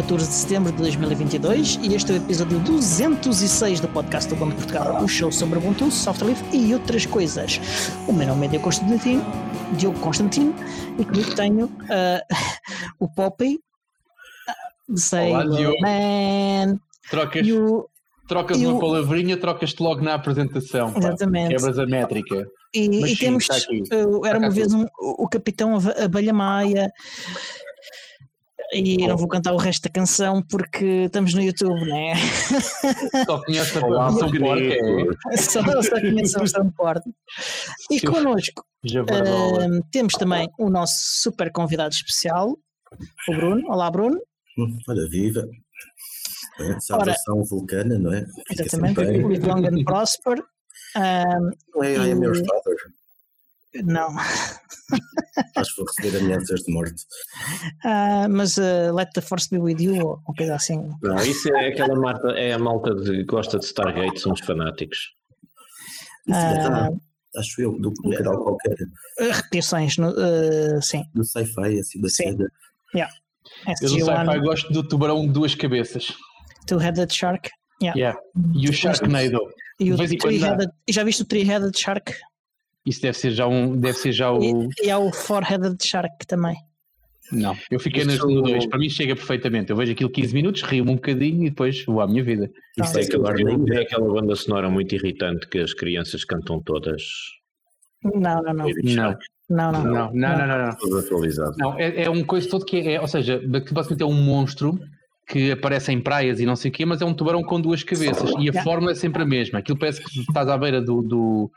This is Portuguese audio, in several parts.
dia 14 de setembro de 2022 e este é o episódio 206 do podcast do de Portugal, o show sobre Ubuntu, software livre e outras coisas. O meu nome é Diogo Constantino, Diogo Constantino e comigo tenho uh, o Poppy, uh, Olá, Diogo. Man, Trocas, e o, trocas e uma o- palavrinha, trocas-te logo na apresentação. pá. Exatamente. Quebras a métrica. e, e sim, temos, era uma vez um, o Capitão Abelha Maia e não vou cantar o resto da canção porque estamos no YouTube, né? Só conhece a Olá, versão pequenino. É. só, só conheço a versão corte. E Sim. connosco. Ahm, temos também o nosso super convidado especial, o Bruno. Olá, Bruno. Hum, Olha, viva! É, Salvação vulcana, não é? Fica Exatamente. Live long and prosper. Ahm, Não é I am your e- father. Não, Acho que vou receber ameaças de morte. Ah, mas ah, Let the Force be with you, ou uma coisa assim. Não, isso é aquela malta, é a malta que gosta de Stargate, são os fanáticos. Ah, acho eu, do, canal qualquer, repetições, no, ah, sim. do sci-fi, assim, da Sim. cena. Eu do sci-fi gosto do tubarão de duas cabeças. Two-Headed Shark. Yeah. E o Sharknado. E o e Já viste o Three-Headed Shark? Isso deve ser já um. Deve ser já o. E, e há o Four-Headed Shark também. Não. Eu fiquei nas no 2. Para mim chega perfeitamente. Eu vejo aquilo 15 minutos, rio-me um bocadinho e depois vou à minha vida. Isso É é aquela, é aquela banda sonora muito irritante que as crianças cantam todas. Não, não, não. Não. Não, não. Não, não, não, não. não. Não, é, é um coisa todo que é, ou seja, que basicamente é um monstro que aparece em praias e não sei o quê, mas é um tubarão com duas cabeças e a forma é sempre a mesma. Aquilo parece que estás à beira do, do,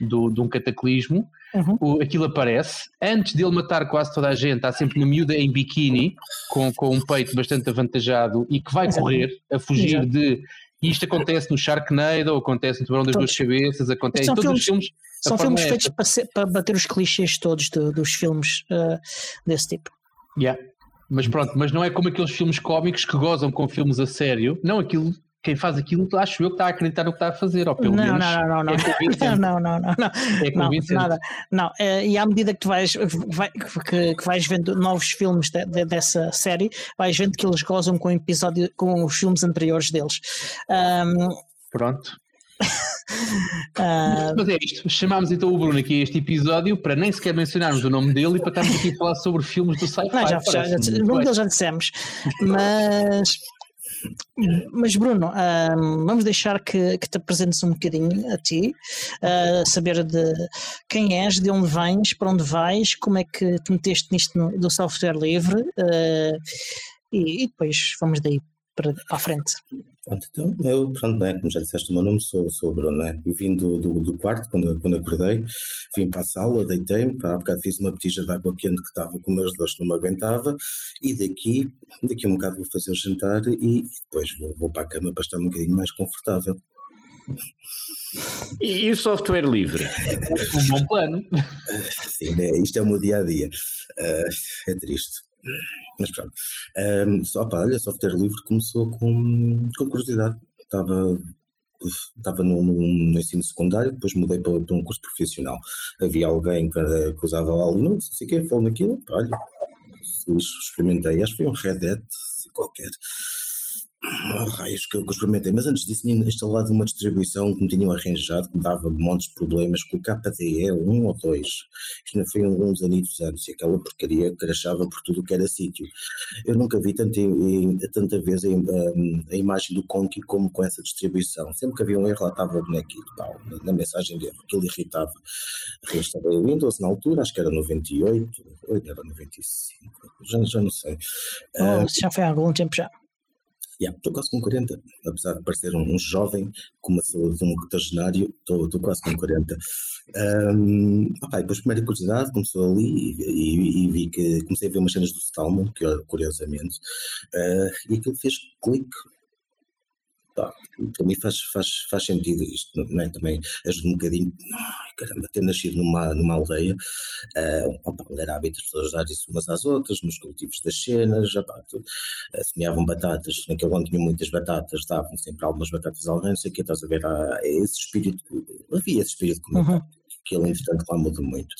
do- de um cataclismo, Uhum. o- aquilo aparece. Antes dele matar quase toda a gente, há sempre uma miúda em biquíni, com, com um peito bastante avantajado e que vai Exato. correr a fugir Exato. de. E isto acontece no Sharknado, acontece no Tubarão das Todos. Duas Cabeças, acontece em todos os filmes. São filmes é feitos para, ser- para bater os clichês todos do- dos filmes ah, desse tipo. Yeah. Mas pronto, mas não é como aqueles filmes cómicos que gozam com filmes a sério. Não, aquilo, quem faz aquilo, acho eu que está a acreditar no que está a fazer, ou pelo não, menos não, não, não, é não. convincente. não, não, não, não, É não, convincente. nada. Não, eh, e à medida que tu vais, vai- que, que vais vendo novos filmes de- de- dessa série, vais vendo que eles gozam com, episódio, com os filmes anteriores deles. Ahm, Pronto. ah, Mas é isto. Chamámos então o Bruno aqui a este episódio para nem sequer mencionarmos o nome dele e para estarmos aqui a falar sobre filmes do sci-fi. não, já, já, já, deles já dissemos, mas. Mas Bruno, ahm, vamos deixar que, que te apresentes um bocadinho a ti, ah, saber de quem és, de onde vens, para onde vais, como é que te meteste nisto no- do software livre ah, e, e depois vamos daí para, para a frente. Pronto, então, eu, pronto, né, como já disseste o meu nome, sou, sou o Bruno, né? Eu vim do, do, do quarto, quando, quando acordei, vim para a sala, deitei-me, há bocado fiz uma botija de água quente que estava com meus dores, não me aguentava, e daqui, daqui a um bocado vou fazer o jantar e depois vou, vou para a cama para estar um bocadinho mais confortável. E, e o software livre? Um bom plano. Sim, né, isto é o meu dia-a-dia, Ah, é triste. Mas pronto, um, só, pá, olha, software livre começou com, com curiosidade, estava estava no, no, no ensino secundário, depois mudei para, para um curso profissional. Havia alguém que, que usava Linux, não sei o quê, falou naquilo, olha, experimentei, acho que foi um Red Hat qualquer. Ah, raios que eu experimentei, mas antes disso tinha instalado uma distribuição que me tinham arranjado, que me dava montes de problemas com o KDE 1 ou 2. Isto ainda foi uns anitos antes, e aquela porcaria crachava por tudo que era sítio. Eu nunca vi tanta, tanta vez a, a- a imagem do Conky como com essa distribuição. Sempre que havia um erro, lá estava o bonequinho pá, na, mensagem de erro, aquilo irritava. Reinstalei o Windows na altura, acho que era 98, ou era 95, já, já não sei. Oh, já foi há algum tempo já. Yeah, estou quase com 40, apesar de parecer um, jovem com uma saúde de um octogenário, estou quase com 40. Um, opa, depois, primeira curiosidade, começou ali e, e- vi que comecei a ver umas cenas do Stallman, que, curiosamente, ah, e aquilo fez clique. Pá, para mim faz, faz, faz sentido isto, não é? Também ajuda um bocadinho, ai, caramba, ter nascido numa, numa aldeia, ah, opa, onde era hábito as pessoas darem-se umas às outras, nos cultivos das cenas, opá, tudo eh, semeavam batatas, naquele ano tinham muitas batatas, davam sempre algumas batatas a alguém, não sei o que, estás a ver, há esse espírito, havia esse espírito comunitário, que ele entretanto lá muda muito.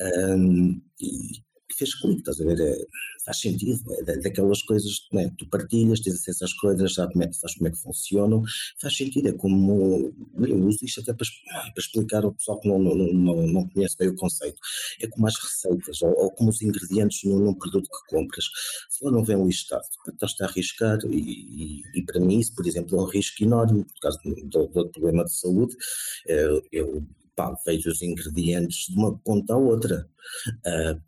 Ahm, e fez estás a ver? É, faz sentido, é daquelas coisas, né? tu partilhas, tens acesso às coisas, sabes como, é, sabes como é que funcionam, faz sentido, é como, eu uso isto até para, para explicar ao pessoal que não, não, não, não conhece bem o conceito, é como as receitas, ou, ou como os ingredientes num, num, produto que compras, se ele não vem listado, estás a arriscar, e, e, e, para mim isso, por exemplo, é um risco enorme, por causa do, do problema de saúde, eu, eu pá, vejo os ingredientes de uma ponta à outra. Uh,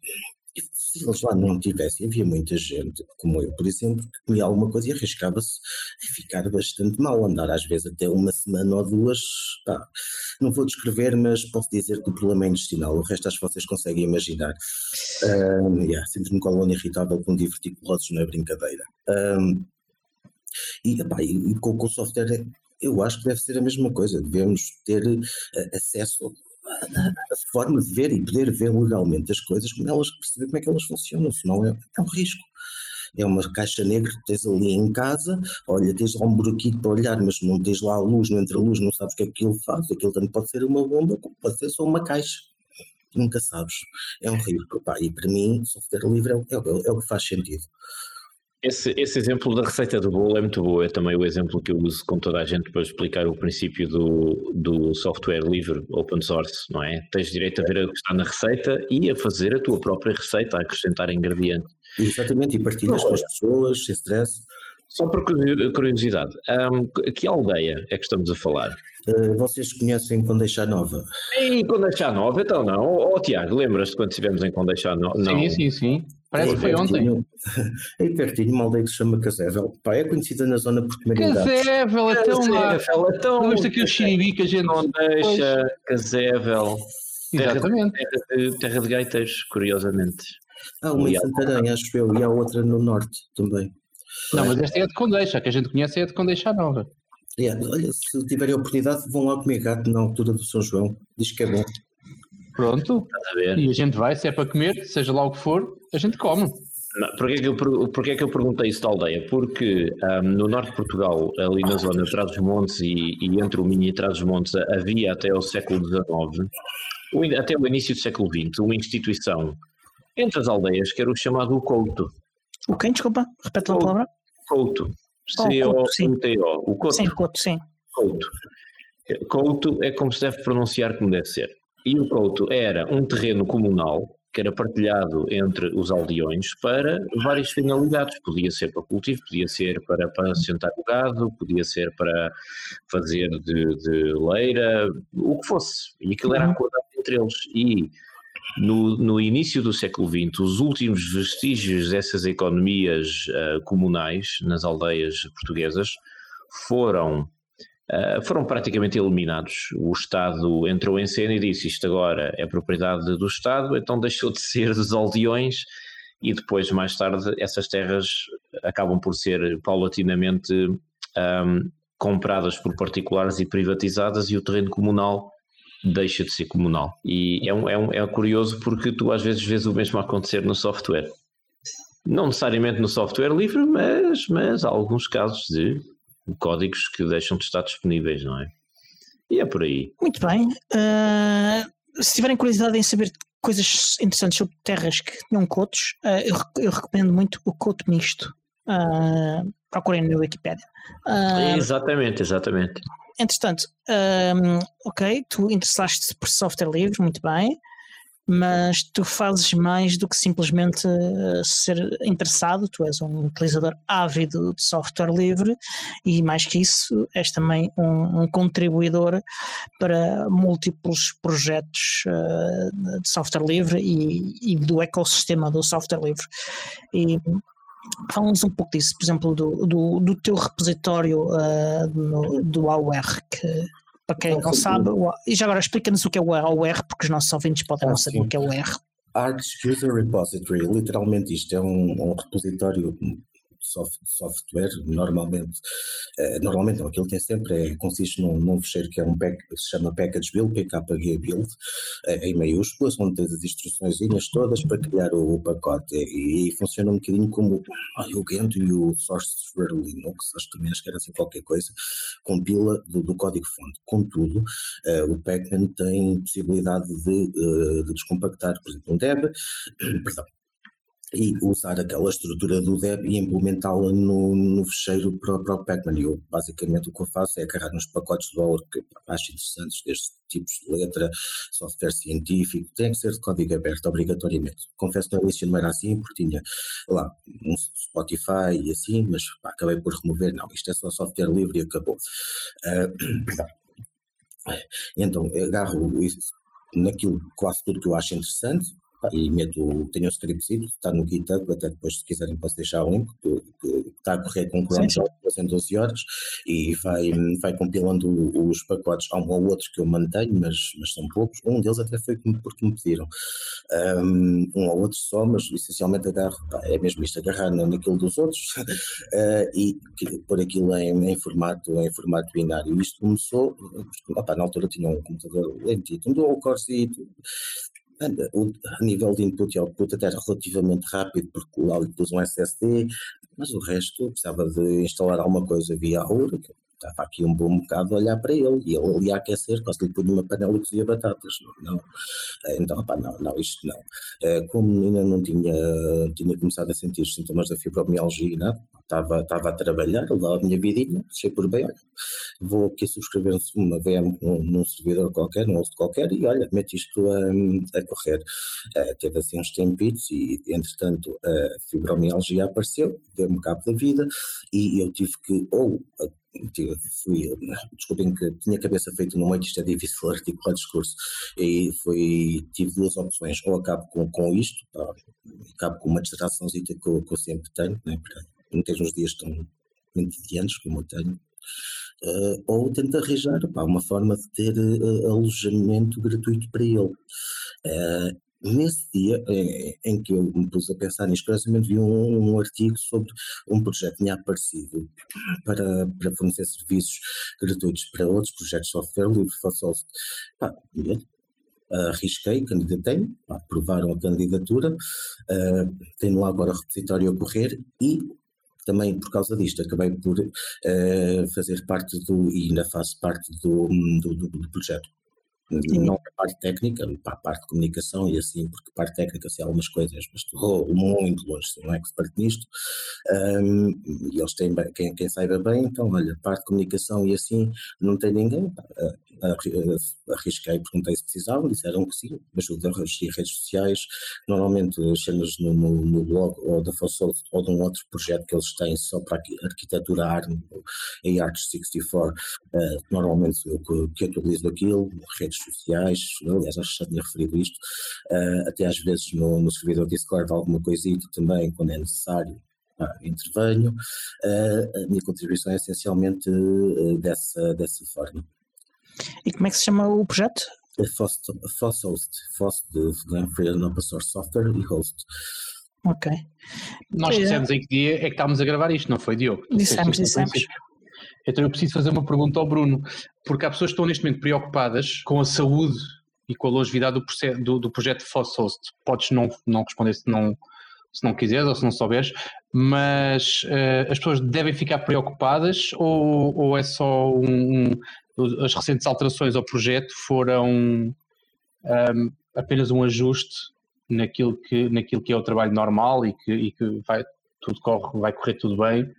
se eles lá não tivessem, havia muita gente, como eu, por exemplo, que comia alguma coisa e arriscava-se a ficar bastante mal, andar às vezes até uma semana ou duas. Pá, não vou descrever, mas posso dizer que o problema é intestinal, o resto acho que vocês conseguem imaginar. Um, yeah, Sinto-me colônia irritável com diverticulosos, não é brincadeira. Um, e, epá, e, com, com o software eu acho que deve ser a mesma coisa, devemos ter uh, acesso a forma de ver e poder ver legalmente as coisas, como elas perceber como é que elas funcionam, senão é, é um risco. É uma caixa negra que tens ali em casa, olha, tens lá um buraquinho para olhar, mas não tens lá a luz, não entra a luz, não sabes o que é que aquilo faz, aquilo tanto pode ser uma bomba, pode ser só uma caixa. Nunca sabes. É um risco. E para mim, software livre é, é, é o que faz sentido. Esse, esse exemplo da receita do bolo é muito bom, é também o exemplo que eu uso com toda a gente para explicar o princípio do, do software livre, open source, não é? Tens direito a ver o que está na receita e a fazer a tua própria receita, a acrescentar ingredientes. Exatamente, e partilhas com as pessoas, sem stress. Só por curiosidade, um, que aldeia é que estamos a falar? Uh, vocês conhecem Condeixa Nova? Em Condeixa Nova, então não. Ó oh, Tiago, lembras-te quando estivemos em Condeixa Nova? Sim, sim, sim. Parece que foi ontem. É pertinho, uma aldeia que se chama Casével. Pá, é conhecida na zona por. Casével, é tão lá. Casével, é tão... Gosto aqui o xiribi que a gente... Condeixa, Casével. Exatamente. Terra de, terra de gaiteiros, curiosamente. Há uma em Santarém, acho eu, e há outra no norte também. Não, mas esta é de Condeixa, a que a gente conhece é de Condeixa Nova. Yeah, olha, se tiverem a oportunidade, vão lá comer gato na altura do São João. Diz que é bom. Pronto. A e a gente vai, se é para comer, seja lá o que for, a gente come. Porquê é, que eu, porquê é que eu perguntei isso da aldeia? Porque um, no norte de Portugal, ali na zona de Trás-os-Montes e, e, entre o Minho e Trás-os-Montes, havia até o século XIX, até o início do século XX, uma instituição entre as aldeias que era o chamado Couto. O quem? Desculpa, repete a palavra. Couto. C-O-U-T-O. O Couto. Sim, Couto, sim. Couto. Couto é como se deve pronunciar como deve ser. E o Couto era um terreno comunal que era partilhado entre os aldeões para várias finalidades. Podia ser para cultivo, podia ser para, para assentar o gado, podia ser para fazer de, de leira, o que fosse. E aquilo era uhum. acordado entre eles. E no, no início do século XX, os últimos vestígios dessas economias uh, comunais nas aldeias portuguesas foram Uh, foram praticamente eliminados. O Estado entrou em cena e disse isto agora é propriedade do Estado, então deixou de ser dos aldeões e depois, mais tarde, essas terras acabam por ser paulatinamente um, compradas por particulares e privatizadas e o terreno comunal deixa de ser comunal. E é, um, é, um, é curioso porque tu às vezes vês o mesmo acontecer no software. Não necessariamente no software livre, mas, mas há alguns casos de códigos que deixam de estar disponíveis, não é? E é por aí. Muito bem. Uh, se tiverem curiosidade em saber coisas interessantes sobre terras que tinham cotos, uh, eu, eu, recomendo muito o coto misto. Uh, procurem no Wikipedia. exatamente, exatamente. Entretanto, ok, tu interessaste por software livre, muito bem mas tu fazes mais do que simplesmente uh, ser interessado, tu és um utilizador ávido de software livre e mais que isso, és também um, um contribuidor para múltiplos projetos uh, de software livre e, e, do ecossistema do software livre. E Fala-nos um pouco disso, por exemplo, do, do, do teu repositório uh, do AUR, que para quem não sabe, e já agora explica-nos o que é o AUR, porque os nossos ouvintes podem ah, não saber sim. o que é o R. Arts User Repository, literalmente isto é um, um repositório soft, software, normalmente, uh, normalmente não, aquilo tem sempre é, consiste num, num fecheiro que é um pack, se chama package build, PKG build, uh, em maiúsculas, onde tens as instruções todas para criar o, pacote e, e, funciona um bocadinho como ah, o Gento e o Sourceware Linux, acho também que era assim qualquer coisa, compila do, do código-fonte. Contudo, uh, o Pacman tem possibilidade de, de descompactar, por exemplo, um deb, perdão, e usar aquela estrutura do Deb e implementá-la no, no fecheiro para, para o Pacman. Eu, basicamente, o que eu faço é agarrar nos pacotes de valor que acho interessantes, destes tipos de letra, software científico, tem que ser de código aberto, obrigatoriamente. Confesso que no início não era assim, porque tinha lá um Spotify e assim, mas pá, acabei por remover. Não, isto é só software livre e acabou. Uh, então, agarro isso naquilo quase tudo que eu acho interessante e meto, tenho o scriptzinho, está no GitHub, até depois se quiserem posso deixar link, que, que está a correr com Chrome em 12 horas e vai, vai compilando os pacotes, há um ou outro que eu mantenho, mas, mas são poucos, um deles até foi porque me pediram, um, um ou outro só, mas essencialmente agarro, é mesmo isto, agarrar naquilo dos outros uh, e pôr aquilo em, em, formato, em formato binário. Isto começou, opa, na altura tinha um computador lentito, um dual core a nível de input e output até relativamente rápido, porque lá pus um SSD, mas o resto precisava de instalar alguma coisa via AUR, estava aqui um bom bocado a olhar para ele e ele ali a aquecer, quase lhe punha uma panela e cozia batatas. Não, eh, então, não, não, isto não. Eh, como ainda não tinha, tinha começado a sentir os sintomas da fibromialgia, não, estava, estava a trabalhar, lá a minha vidinha, deixei por bem, olha, vou aqui subscrever uma VM num, num servidor qualquer, num host qualquer, e olha, mete isto a, a correr. Uh, teve assim uns tempitos e, entretanto, a fibromialgia apareceu, deu-me cabo da vida, e eu tive que ou fui, desculpem que tinha a cabeça feita no meio, isto é difícil articular discurso, e foi, tive duas opções, ou acabo com, com isto, pá, acabo com uma distraçãozita que que eu sempre tenho, né, ter uns dias tão entediantes como eu tenho, uh, ou tento arranjar pá, uma forma de ter uh, alojamento gratuito para ele. Uh, Nesse dia em, em, que eu me pus a pensar nisto, curiosamente vi um, um, artigo sobre um projeto que tinha aparecido para, para fornecer serviços gratuitos para outros projetos de software livre, software. Pá, arrisquei, candidatei, aprovaram a candidatura, uh, tenho lá agora o repositório a correr e também por causa disto acabei por uh, fazer parte do, e ainda faço parte do, do, do, do projeto não a parte técnica, para a parte de comunicação e assim, porque a parte técnica sei algumas coisas, mas estou muito longe, sou um expert nisto, um, e eles têm quem, quem saiba bem, então olha, parte de comunicação e assim, não tem ninguém, arrisquei, perguntei se precisavam, disseram que sim, ajuda a regir redes sociais, normalmente as cenas no, no, no, blog ou da Fossoft ou de um outro projeto que eles têm só para arquitetura ARM, em Arch 64, uh, normalmente eu que, que utilizo aquilo, redes sociais, aliás acho que já tinha referido isto, uh, até às vezes no, no servidor Discord alguma coisita também, quando é necessário, ah, intervenho. Uh, a minha contribuição é essencialmente uh, dessa, dessa forma. E como é que se chama o projeto? FOSS, FOSS Host, FOSS de Free and Open Source Software e Host. Ok. Nós é. dissemos em que dia é que estávamos a gravar isto, não foi, Diogo? Dissemos, dissemos. Então eu preciso fazer uma pergunta ao Bruno, porque há pessoas que estão neste momento preocupadas com a saúde e com a longevidade do, do, do projeto FOSS Host. Podes não, não responder se não, se não quiseres ou se não souberes, mas uh, as pessoas devem ficar preocupadas ou, ou é só um, as recentes alterações ao projeto foram um, apenas um ajuste naquilo que, naquilo que é o trabalho normal e que, e que vai, tudo corre, vai correr tudo bem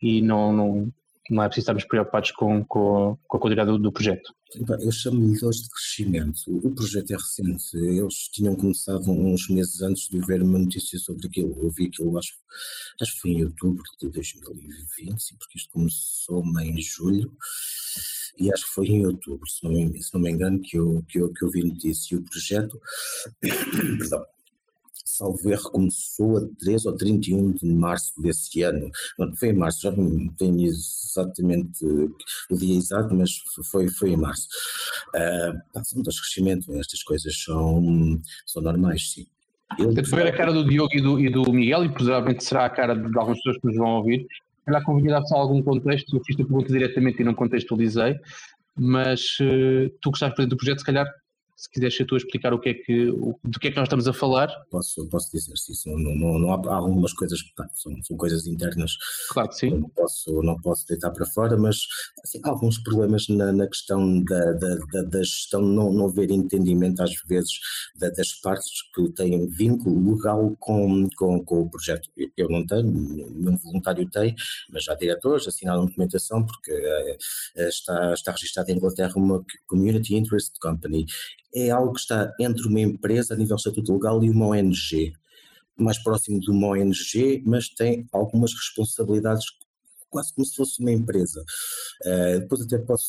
e não, não, não é preciso estarmos preocupados com, com, com a qualidade do, do projeto. Eu chamo-lhe hoje de crescimento. O projeto é recente. Eles tinham começado uns meses antes de ver uma notícia sobre aquilo. Eu vi aquilo, acho, acho que foi em outubro de 2020, porque isto começou em julho e acho que foi em outubro, se não me, se não me engano, que eu, que, eu, que eu vi notícia. E o projeto, perdão, salvo erro, começou a 3 ou 31 de março desse ano. Não, foi em março, já não tenho exatamente o dia exato, mas foi, foi em março. Uh, são dois crescimento, estas coisas são, são normais, sim. Eu Tento ver a cara do Diogo e do, e do Miguel, e provavelmente será a cara de algumas pessoas que nos vão ouvir calhar convinha dar só algum contexto, eu fiz a pergunta diretamente e não contextualizei, mas uh, tu gostaste do projeto, se calhar se quiseres ser tu a explicar o que é que, o, do que é que nós estamos a falar. Posso, posso dizer se isso. Não, não, não há, há, algumas coisas que são, são, coisas internas. Claro que sim. Não posso, não posso deitar para fora, mas assim, há alguns problemas na, na questão da, da, da, da, gestão, não, não haver entendimento às vezes da, das partes que têm vínculo legal com, com, com o projeto. Eu não tenho, nenhum voluntário tem, mas já diretores assinaram documentação porque uh, está, está registrada em Inglaterra uma Community Interest Company é algo que está entre uma empresa a nível estatuto legal e uma ONG, mais próximo de uma ONG, mas tem algumas responsabilidades quase como se fosse uma empresa. Uh, depois até posso,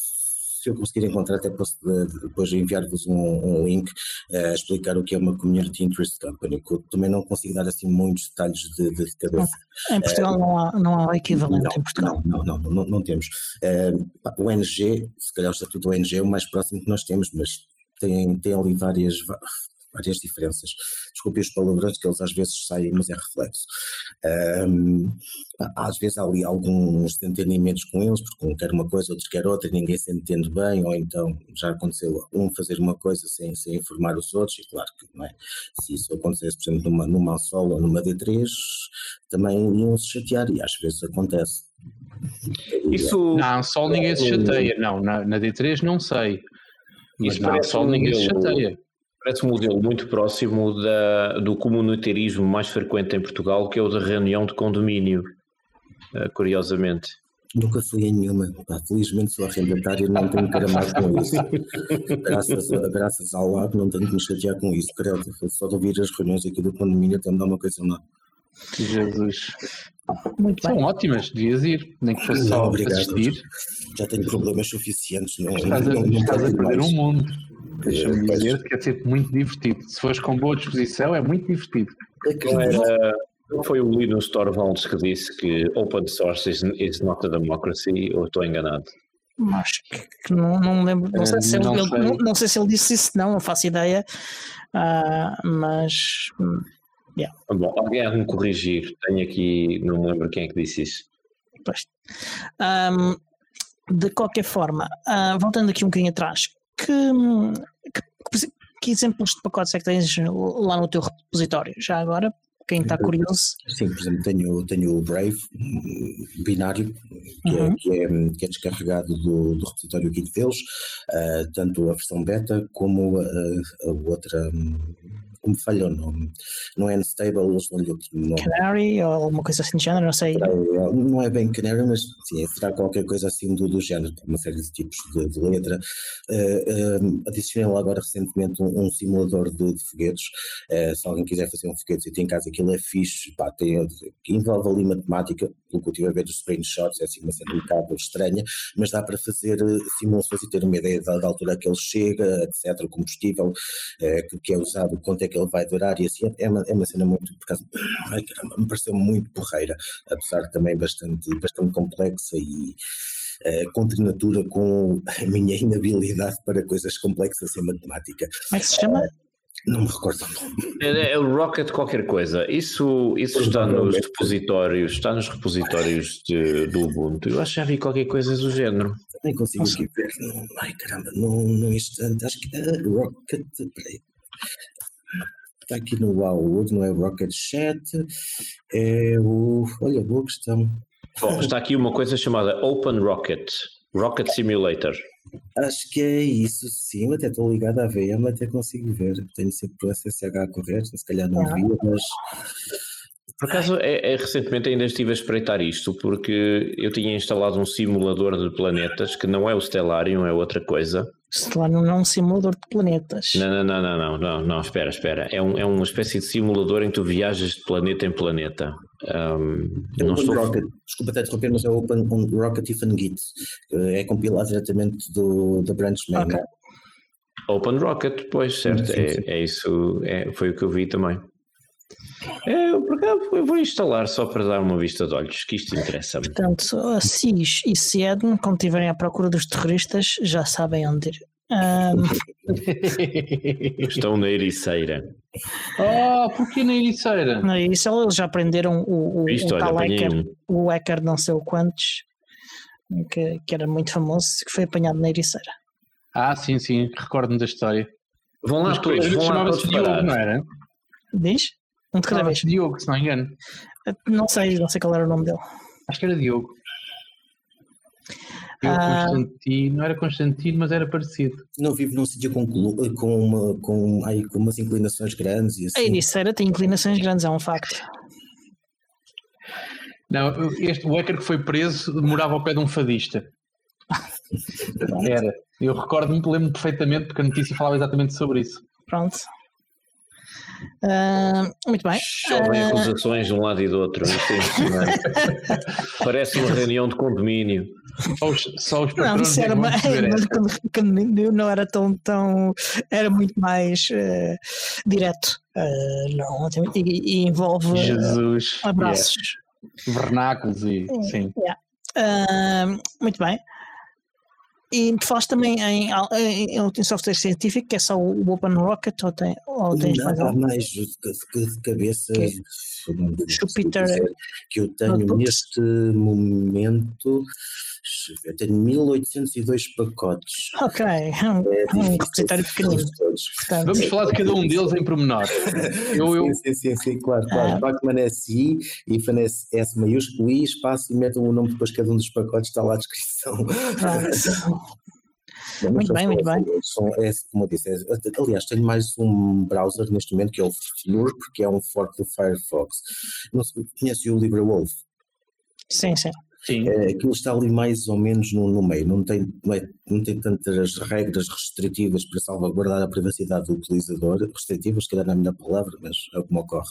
se eu conseguir encontrar, até posso depois enviar-vos um, um, link a uh, explicar o que é uma Community Interest Company, que eu também não consigo dar assim muitos detalhes de, de cabeça. Em Portugal uh, não, há, não há equivalente não, em Portugal. Não, não, não, não, não temos. Uh, o ONG, se calhar o estatuto do ONG é o mais próximo que nós temos, mas tem, tem ali várias, várias diferenças. Desculpe os palavrões que eles às vezes saem, mas é reflexo. Um, às vezes há ali alguns entendimentos com eles, porque um quer uma coisa, outro quer outra, e ninguém se entende bem, ou então já aconteceu um fazer uma coisa sem, sem informar os outros, e claro que não é. Se isso acontecesse, por exemplo, numa, numa Sol ou numa D3, também iam se chatear, e às vezes acontece. Isso. Não, Sol ninguém se chateia, não, na, na D3 não sei. Isso não, parece um ninguém modelo, se chateia. Parece um modelo muito próximo da, do comunitarismo mais frequente em Portugal, que é o da reunião de condomínio, uh, curiosamente. Nunca fui em nenhuma. felizmente sou arrendatário e não tenho que aramar com isso. graças, graças ao lado não tenho que me chatear com isso. Creio só de ouvir as reuniões aqui do condomínio até me dá uma coisa má. Jesus. Muito São bem. ótimas, devias ir, nem que fosse só obrigado. assistir. Já tenho problemas suficientes. Não, estás a, não, não estás a perder um mundo. Deixa-me dizer que é sempre muito divertido. Se fores com boa disposição, é muito divertido. Não, era, foi o Linus Torvalds que disse que open source is, is not a democracy, ou estou enganado? Acho que não, não me lembro, não sei, se ele, não, sei. Não, não sei se ele disse isso, não, não faço ideia, uh, mas hum, Yeah. Bom, alguém há de me corrigir. Tenho aqui, não me lembro quem é que disse isso. Pois. Um, de qualquer forma, uh, voltando aqui um bocadinho atrás, que, que, que, exemplos de pacotes é que tens lá no teu repositório? Já agora, quem está curioso. Sim, por exemplo, tenho, tenho o Brave binário, que, é, uhum. é, que, é, que é descarregado do, do repositório Git deles, uh, tanto a versão beta como a, a outra. Como falha o nome. Não é unstable, eles dão-lhe outro nome. Canary ou alguma coisa assim do género, não sei. É, não é bem Canary, mas sim, será qualquer coisa assim do, do género, uma série de tipos de, de letra. Uh, uh, adicionei lá agora recentemente um, um simulador de, de foguetes. Uh, se alguém quiser fazer um foguete e tem em casa, aquilo é fixe, pá, tem, envolve ali matemática, pelo que eu tive a ver dos screenshots, é assim uma cena um bocado estranha, mas dá para fazer simulações e ter uma ideia da, da altura que ele chega, etc., o combustível que, que é usado, quanto é que ele vai durar e assim é uma, é uma cena muito, por causa, ai, caramba, me pareceu muito porreira, apesar de também bastante, bastante complexa e uh, contrinatura com a minha inabilidade para coisas complexas em matemática. Como é que se chama? Uh, não me recordo o nome. É, é o Rocket qualquer coisa. Isso, isso está nos repositórios, está nos repositórios de, do Ubuntu. Eu acho que já vi qualquer coisa do género. Nem consigo aqui ver. ai caramba, num instante, acho que é Rocket. Peraí. Está aqui no Wowwood, não é Rocket Chat, é o. Olha, boa questão. Bom, está aqui uma coisa chamada Open Rocket, Rocket Simulator. Acho que é isso, sim. Eu até estou ligado à VM, até consigo ver. Tenho sempre o SSH a correr, se calhar não ah. via, mas por acaso, é, é, recentemente ainda estive a espreitar isto, porque eu tinha instalado um simulador de planetas, que não é o Stellarium, é outra coisa. Stellarium não é um simulador de planetas. Não, não, não, não, não, não, não espera, espera. É, um, é uma espécie de simulador em que tu viajas de planeta em planeta. Um, não estou... Rocket, desculpa até interromper, mas é o Open Rocket Git. É compilado diretamente do, da branch main. Okay. Open Rocket, pois, certo. Sim, sim. É, é, isso, é, foi o que eu vi também. É, eu, eu vou instalar só para dar uma vista de olhos, que isto interessa-me. Portanto, a SIS e SIED, quando estiverem à procura dos terroristas, já sabem onde ir. Um... Estão na Ericeira. Ah, porquê na Ericeira? Na Ericeira eles já aprenderam o, o, Isto, o tal hacker, o hacker não sei o quantos, que, que era muito famoso, que foi apanhado na Ericeira. Ah, sim, sim, recordo-me da história. Vão lá Mas todos, vão lá chamava-se todos Diogo, parados. não era? Diz? Um de cada vez. Chamava-se Diogo, se não me engano. Não sei, não sei qual era o nome dele. Acho que era Diogo. Diogo Ah. Constantino, não era Constantino, mas era parecido. Não vive num sítio com, com, uma, com, ai, com umas inclinações grandes e A assim. Ericeira tem inclinações grandes, é um facto. Não, este, o hacker que foi preso morava ao pé de um fadista. Era. Eu recordo-me, lembro-me perfeitamente, porque a notícia falava exatamente sobre isso. Pronto. Ah, muito bem. Chovem Ah, acusações de um lado e do outro. Isto é impressionante. Parece uma reunião de condomínio. Só os, só os Não, isso é era mais, mas quando, quando não era tão, tão era muito mais eh, direto. Eh, não, e, e envolve Jesus. abraços. yeah. Vernáculos e. Sim. Ah, muito bem. E falaste também em, em, em software científico, que é só o Open Rocket, ou, tem, ou tens mais Não, há algum? mais de, de- de cabeça Que? Dizer, que eu tenho Notebooks? neste momento eu tenho 1802 pacotes. Ok, um, É um repositório pequenino. Vamos falar de cada um deles em pormenor. Eu, eu, Sim, sim, sim, sim, claro, claro. Ah. Bachmann SI e FANES S maiúsculo I, espaço e metam o nome depois de cada um dos pacotes, está lá a descrição. Bom, Muito bem, muito bem. esses, são- é, como eu disse, é- aliás, tenho mais um browser neste momento que é o Flurp, que é um fork do Firefox. Não sei, conhece o LibreWolf? Sim, sim. sim. É, aquilo está ali mais ou menos no, no meio, não tem, não, é- não tem tantas regras restritivas para salvaguardar a privacidade do utilizador, restritivas, se calhar não é a melhor palavra, mas é o que me ocorre.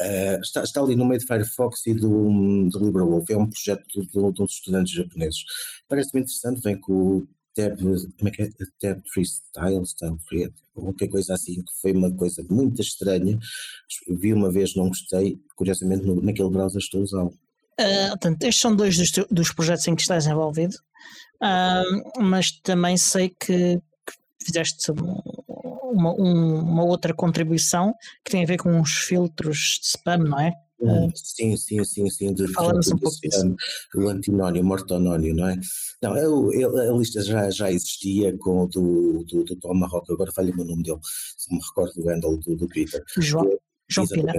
Eh, está, está ali no meio do Firefox e do, do LibreWolf, é um projeto de, de uns estudantes japoneses. Parece-me interessante, vem com o Tab, como é que é? Tab Freestyle, Style Free, qualquer coisa assim, que foi uma coisa muito estranha. Vi uma vez, não gostei, curiosamente no- naquele browser estou a usá-lo. Ah, portanto, estes são dois dos, dos projetos em que estás envolvido, Ah, mas também sei que, que fizeste uma, um- uma outra contribuição que tem a ver com os filtros de spam, não é? Hum, Sim, sim, sim, sim. De Fala-nos um pouco desse ano, O antinónio, mortonónio, não é? Não, eu, eu- a lista já, já existia com o do, do, do Tomahawk, agora falha-me o nome dele, se me recordo do handle do, do Twitter. João, João Pina.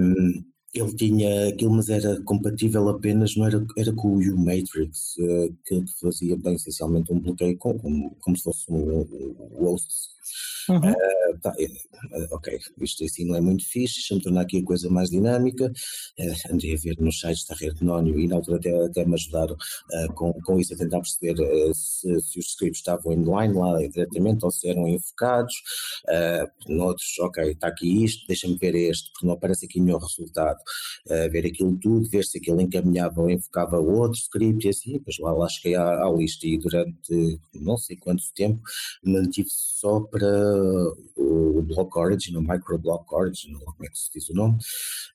Um, ele tinha aquilo, mas era compatível apenas, não era, era com o U-Matrix, eh, que, que fazia bem essencialmente um bloqueio com, como, como se fosse um, um host Uhum. Tá, é, é, ok, isto assim não é muito fixe, deixa-me tornar aqui a coisa mais dinâmica. Eh, andei a ver nos sites da Rede Nónio e na altura até, até me ajudaram com, com isso a tentar perceber se, se os scripts estavam inline lá diretamente ou se eram enfocados. Uh, noutros, ok, está aqui isto, deixa-me ver este, porque não aparece aqui nenhum resultado. Ver aquilo tudo, ver se aquilo encaminhava ou enfocava outro script e assim, depois lá, lá cheguei à, à lista e durante não sei quanto tempo mantive só para o Block Origin, o Microblock Origin, ou como é que se diz o nome,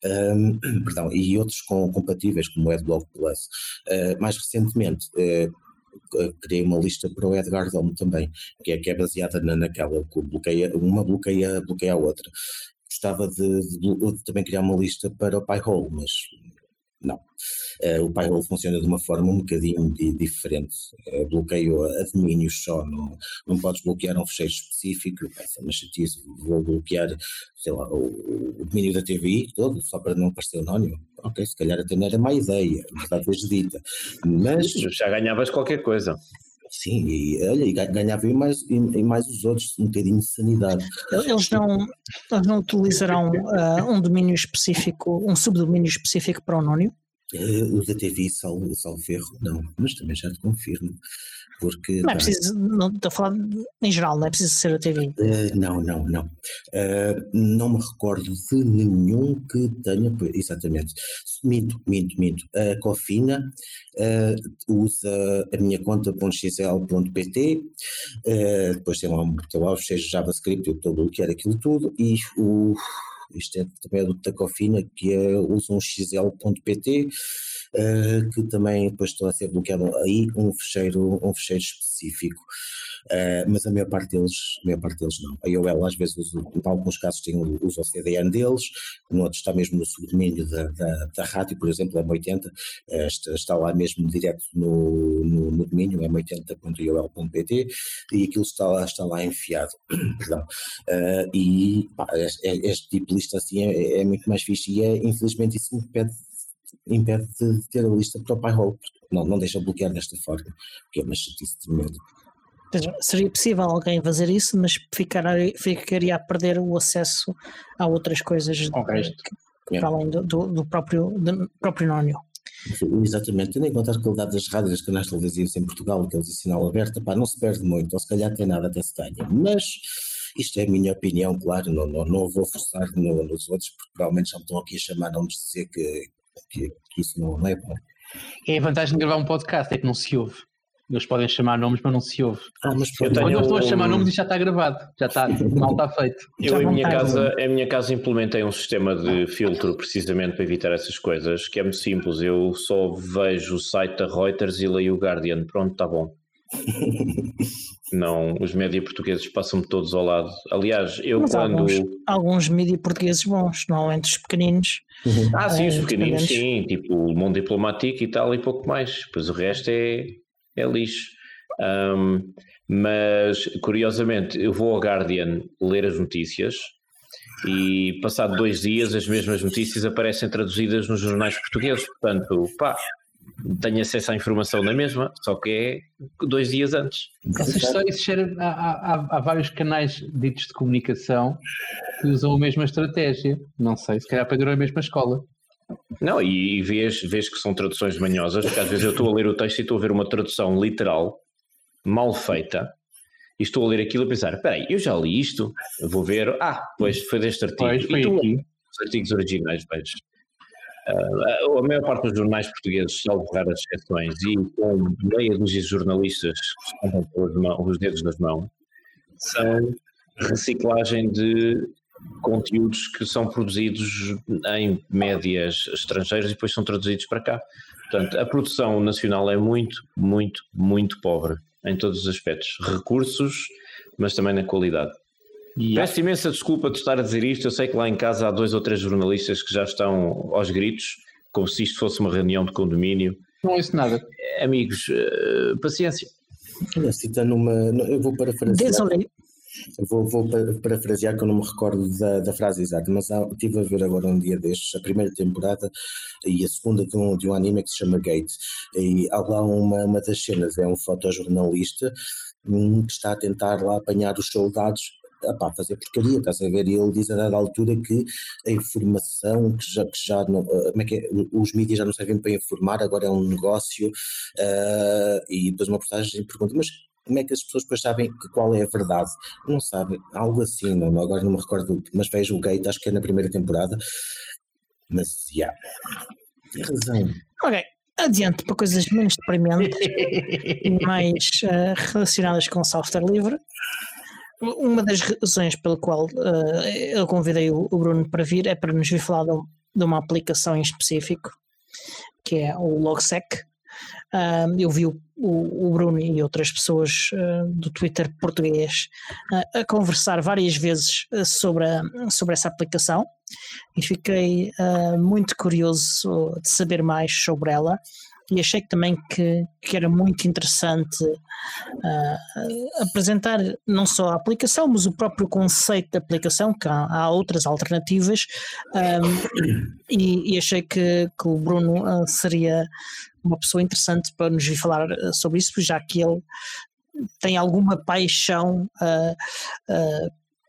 um, perdão, e outros com, compatíveis, como o Adblock Plus. Uh, mais recentemente, uh, criei uma lista para o Edgar Dome também, que é, que é baseada na, naquela, que bloqueia, uma bloqueia, bloqueia a outra. Gostava de, de, de também criar uma lista para o Pi-hole, mas não. Uh, o Pi-hole funciona de uma forma um bocadinho di diferente. Uh, bloqueio a domínios só, não, não podes bloquear um fecheiro específico. É uma chatice. Vou bloquear, sei lá, o, o domínio da TVI todo, só para não aparecer anónimo. Ok, se calhar até não era má ideia, verdade seja dita. Mas. Já ganhavas qualquer coisa. Sim, e, olha, e ganhava e mais, e, mais os outros, um bocadinho de sanidade. Eles não, eles não utilizarão uh, um domínio específico, um subdomínio específico para o anónimo? Uh, o da TV, salvo, salvo erro, não, mas também já te confirmo. Porque, não é preciso, não, estou a falar em geral, não é preciso ser a TV. Uh, não, não, não. Uh, não me recordo de nenhum que tenha, exatamente. Minto, minto, minto. A Cofina uh, usa a minha conta .xl.pt, depois tem lá, tem lá os seis JavaScript, eu estou a bloquear aquilo tudo, e o isto é também é do Tacofina, que é, usa um xl.pt, uh, que também depois está a ser bloqueado aí um fecheiro, um fecheiro específico. Uh, mas a maior parte deles, a maior parte deles não. A IOL às vezes usa, em alguns casos tem, usa o CDN deles, outro está mesmo no subdomínio da, da, da rádio, por exemplo, M80, uh, está, lá mesmo direto no, no, no domínio, m80.iol.pt, e aquilo está lá, está lá enfiado. Perdão. Uh, e pá, este, tipo de lista assim é, é, muito mais fixe e é, infelizmente isso me impede, impede de ter a lista para o Pi-hole, não, não deixa bloquear desta forma, que é uma chatice tremenda. Seria possível alguém fazer isso, mas ficaria, ficaria a perder o acesso a outras coisas de, que, para além do, do, do próprio, do próprio Nónio. Exatamente, tendo em conta a qualidade das rádios das canais televisivos em Portugal, que eles em sinal aberto, pá, não se perde muito, ou se calhar tem nada até se ganha, mas isto é a minha opinião, claro, não, não, não vou forçar no, nos outros, porque provavelmente já me estão aqui a chamar, não me dizer que, que, que isso não, não é bom. É a vantagem de gravar um podcast, é que não se ouve. Eles podem chamar nomes, mas não se ouve. Ah, mas eu Quando eu estou a chamar nomes, isto já está gravado, já está, mal está feito. Eu, em minha, casa, em minha casa, implementei um sistema de filtro precisamente para evitar essas coisas, que é muito simples. Eu só vejo o site da Reuters e leio o Guardian. Pronto, está bom. Não, os média portugueses passam-me todos ao lado. Aliás, eu Mas quando. Alguns, alguns mídia portugueses bons, normalmente os pequeninos. Ah, sim, os eh, pequeninos, sim, tipo o Mundo Diplomático e tal, e pouco mais. Pois o resto é, é lixo. Um, mas, curiosamente, eu vou ao Guardian ler as notícias e, passado dois dias, as mesmas notícias aparecem traduzidas nos jornais portugueses. Portanto, pá, tenho acesso à informação na mesma, só que é dois dias antes. Essa história, isso há, há, há, vários canais ditos de comunicação que usam a mesma estratégia. Não sei, se calhar aprenderam a mesma escola. Não, e, e vês, vês que são traduções manhosas, porque às vezes eu estou a ler o texto e estou a ver uma tradução literal, mal feita, e estou a ler aquilo e a pensar, espera aí, eu já li isto, vou ver, ah, pois foi deste artigo. Pois, foi e tu, aqui. Os artigos originais, vejo. Uh, a maior parte dos jornais portugueses, salvo raras exceções, e com meia dúzia de jornalistas que se contam os dedos das mãos, são reciclagem de conteúdos que são produzidos em médias estrangeiras e depois são traduzidos para cá. Portanto, a produção nacional é muito, muito, muito pobre em todos os aspectos. Recursos, mas também na qualidade. Yeah. Peço imensa desculpa de estar a dizer isto. Eu sei que lá em casa há dois ou três jornalistas que já estão aos gritos, como se isto fosse uma reunião de condomínio. Não é isso nada. Amigos, uh, paciência. Citando uma. Eu vou parafrasear. Vou, vou parafrasear que eu não me recordo da, da frase exata, mas estive a ver agora um dia destes, a primeira temporada e a segunda de um, de um anime que se chama Gate. E há lá uma, uma das cenas, é um fotojornalista hum, que está a tentar lá apanhar os soldados a fazer porcaria, estás a ver? E ele diz a dada altura que a informação, que já, que já não, eh, como é que é? os mídias já não servem para informar, agora é um negócio, uh, e depois uma postagem pergunta, mas como é que as pessoas depois sabem que qual é a verdade? Não sabem, algo assim, não, agora não me recordo, mas vejo o Gate, acho que é na primeira temporada, mas, já, yeah, tem razão. Ok, adiante para coisas menos deprimentes e mais uh, relacionadas com software livre. Uma das razões pela qual uh, eu convidei o, Bruno para vir é para nos vir falar de, de uma aplicação em específico, que é o Logsec. Uh, eu vi o, o, Bruno e outras pessoas uh, do Twitter português uh, a conversar várias vezes sobre, a, sobre essa aplicação e fiquei muito curioso de saber mais sobre ela. E achei também que, que era muito interessante uh, apresentar não só a aplicação, mas o próprio conceito da aplicação, que há, há outras alternativas, um, e, e, achei que, que o Bruno uh, seria uma pessoa interessante para nos vir falar uh, sobre isso, já que ele tem alguma paixão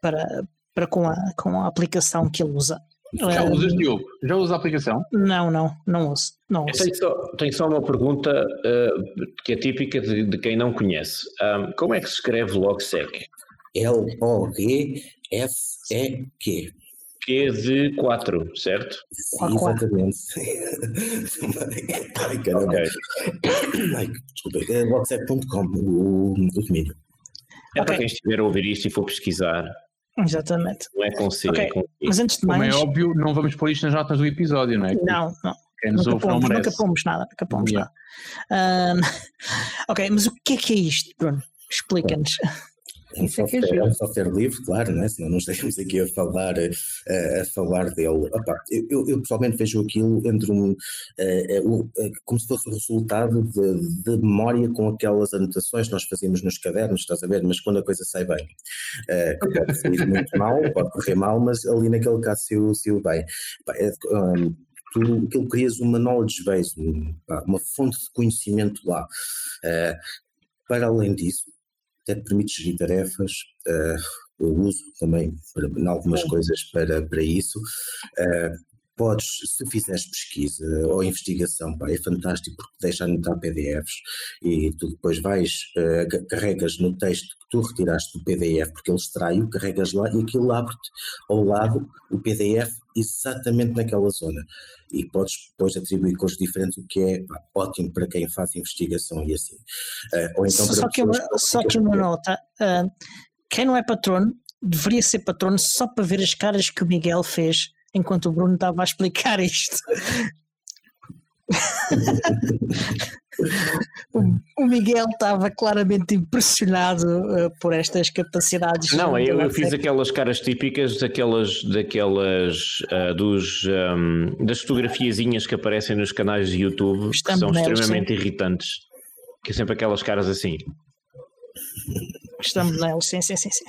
para, para com, a, com a aplicação que ele usa. Já usas, Diogo? Já usas a aplicação? Não, não, não uso. Não uso. Tenho, só, tenho só uma pergunta uh, que é típica de, de quem não conhece. Um, como é que se escreve Logsec? L-O-G-S-E-Q. Q de 4, certo? Exatamente. Ai, caramba. Okay. Ai, desculpa, é logsec.com, o, o domínio. É okay. para quem estiver a ouvir isto e for pesquisar, Exatamente. Não é consigo, okay. é consigo. Mas antes de mais. Como é óbvio, não vamos pôr isto nas notas do episódio, não é? Não, não. Quem nos nunca, ouve, pomos, não nunca pomos nada, nunca pomos yeah. nada. ok, mas o que é que é isto, Bruno? Explica-nos. É um, software, é um software livre, claro, né? senão não estaríamos aqui a falar, a, a falar dele. Opa, eu, eu, pessoalmente vejo aquilo entre um, uh, uh, como se fosse o resultado de, de, memória com aquelas anotações que nós fazíamos nos cadernos, estás a ver? Mas quando a coisa sai bem, uh, pode sair muito mal, pode correr mal, mas ali naquele caso saiu, saiu bem. É, um, tu, aquilo crias uma knowledge base, uma fonte de conhecimento lá. para além disso, até permite gerir tarefas, uh, eu uso também em algumas coisas para, para isso. Uh, podes, se fizeres pesquisa ou investigação, pá, é fantástico porque deixa anotar PDFs e tu depois vais, uh, carregas no texto que tu retiraste do PDF, porque ele extrai-o, carregas lá e aquilo abre-te ao lado o PDF exatamente naquela zona. E podes depois atribuir cores diferentes, o que é pá, ótimo para quem faz investigação e assim. Uh, ou então só, que uma, só que uma nota: uh, quem não é patrono deveria ser patrono só para ver as caras que o Miguel fez enquanto o Bruno estava a explicar isto. o Miguel estava claramente impressionado uh, por estas capacidades. Não, eu, eu fiz aquelas caras típicas daquelas, daquelas uh, dos, um, das fotografiazinhas que aparecem nos canais de YouTube que são extremamente sim. irritantes. Que é sempre aquelas caras assim. Estamos neles, sim, sim, sim, sim.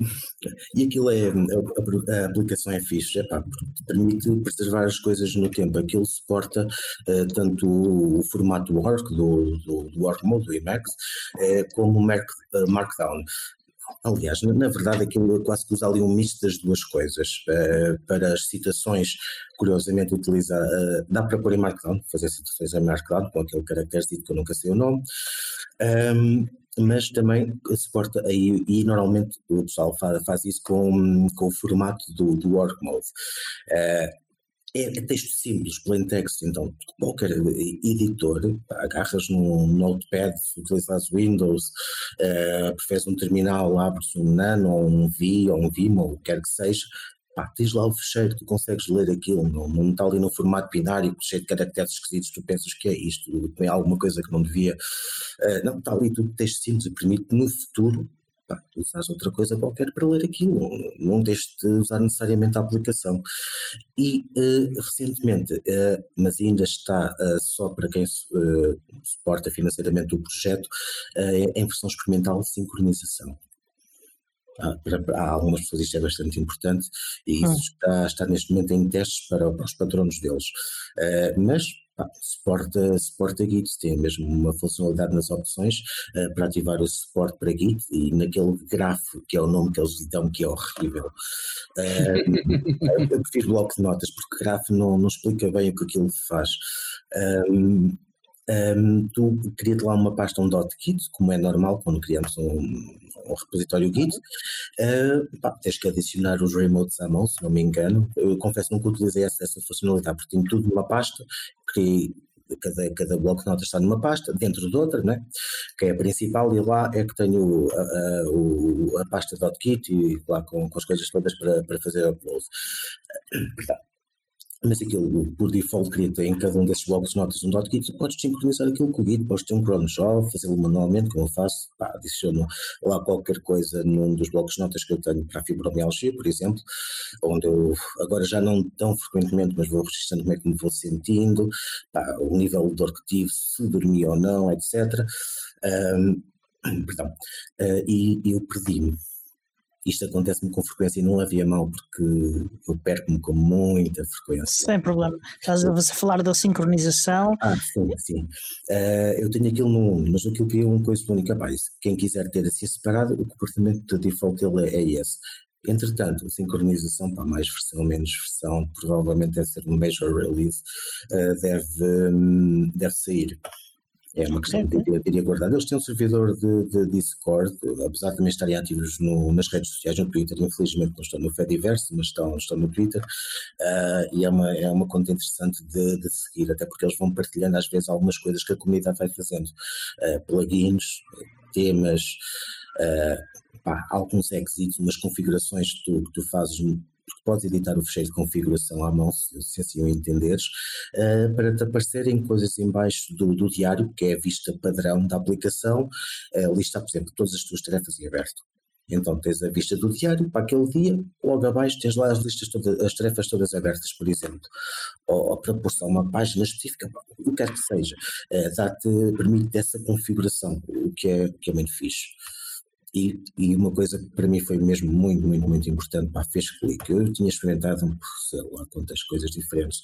E aquilo é, a, a aplicação é fixe, é pá, permite preservar as coisas no tempo. Aquilo suporta uh, tanto o, o, formato Work do, do, do Work Mode, do Emacs, uh, como o Mark, uh, Markdown. Aliás, na, verdade, aquilo quase que usa ali um misto das duas coisas. para as citações, curiosamente, utiliza, dá para pôr em Markdown, fazer citações em Markdown, com aquele caractere que eu nunca sei o nome. Um, mas também suporta aí, e normalmente o pessoal faz, faz isso com, com o formato do, do work mode. Uh, é, é, texto simples, plain text, então qualquer editor, agarras num notepad, utilizas Windows, uh, preferes um terminal, abres um Nano ou um V ou um Vimo, ou o que quer que seja, pá, tens lá o fecheiro, tu consegues ler aquilo, não, não está ali no formato binário, cheio de caracteres esquisitos, tu pensas que é isto, tem alguma coisa que não devia. Uh, não, está ali tudo texto simples e permite no futuro pá, usares outra coisa qualquer para ler aquilo, não, deixes de usar necessariamente a aplicação. E uh, recentemente, uh, mas ainda está só para quem suporta financeiramente o projeto, em versão experimental sincronização. Para, há algumas pessoas isto é bastante importante e isso hum. está, está neste momento em testes para, para os patronos deles. Uh, mas pá, suporta, suporta Git, tem mesmo uma funcionalidade nas opções uh, para ativar o suporte para Git e naquele grafo, que é o nome que eles lhe dão, que é horrível. Uh, eu prefiro bloco de notas, porque grafo não, não explica bem o que aquilo faz. Um, um, tu cria-te lá uma pasta, um .git, como é normal quando criamos um, um repositório Git, uh, pá, tens que adicionar os remotes à mão, se não me engano. Eu confesso que nunca utilizei essa, essa funcionalidade, porque tenho tudo numa pasta, criei cada, cada bloco de notas está numa pasta, dentro de outra, né? que é a principal, e lá é que tenho a, a, a pasta e lá com, com as coisas todas para, para fazer upload. Portanto, mas aquilo por default cria em cada um desses blocos de notas um .git, podes sincronizar aquilo com o Git, podes ter um cron job, fazê-lo manualmente, como eu faço, pá, adiciono lá qualquer coisa num dos blocos de notas que eu tenho para a fibromialgia, por exemplo, onde eu agora já não tão frequentemente, mas vou registrando como é que me vou sentindo, pá, o nível de dor que tive, se dormi ou não, etc. Um, perdão, uh, e eu perdi-me isto acontece-me com frequência e não havia mal porque eu perco-me com muita frequência. Sem problema. Estás a falar da sincronização. Ah, sim, sim. Uh, eu tenho aquilo no 1, mas aquilo que é uma coisa única. Pá, quem quiser ter assim separado, o comportamento de default dele é, é esse. Entretanto, a sincronização para mais versão, menos versão, provavelmente deve ser um major release, uh, deve, um, deve sair. É uma questão de ter aguardado. Eles têm um servidor de, de, Discord, apesar de também estarem ativos no, nas redes sociais, no Twitter, infelizmente não estão no Fediverse, mas estão, estão no Twitter, uh, e é uma, é uma conta interessante de, de, seguir, até porque eles vão partilhando às vezes algumas coisas que a comunidade vai fazendo, uh, plugins, temas, uh, pá, alguns exits, umas configurações que tu, que tu fazes podes editar o fecheiro de configuração à mão, se, se assim o entenderes, uh, para te aparecerem coisas em baixo do, do, diário, que é a vista padrão da aplicação, uh, por exemplo, todas as tuas tarefas em aberto. Então tens a vista do diário para aquele dia, logo abaixo tens lá as listas todas, as tarefas todas abertas, por exemplo. Ou, ou para postar uma página específica, o que quer que seja. Uh, dá-te, permite essa configuração, o que é, que é muito fixe. E, e, uma coisa que para mim foi mesmo muito, muito, muito importante, para fez clique. Eu tinha experimentado, sei lá, quantas coisas diferentes.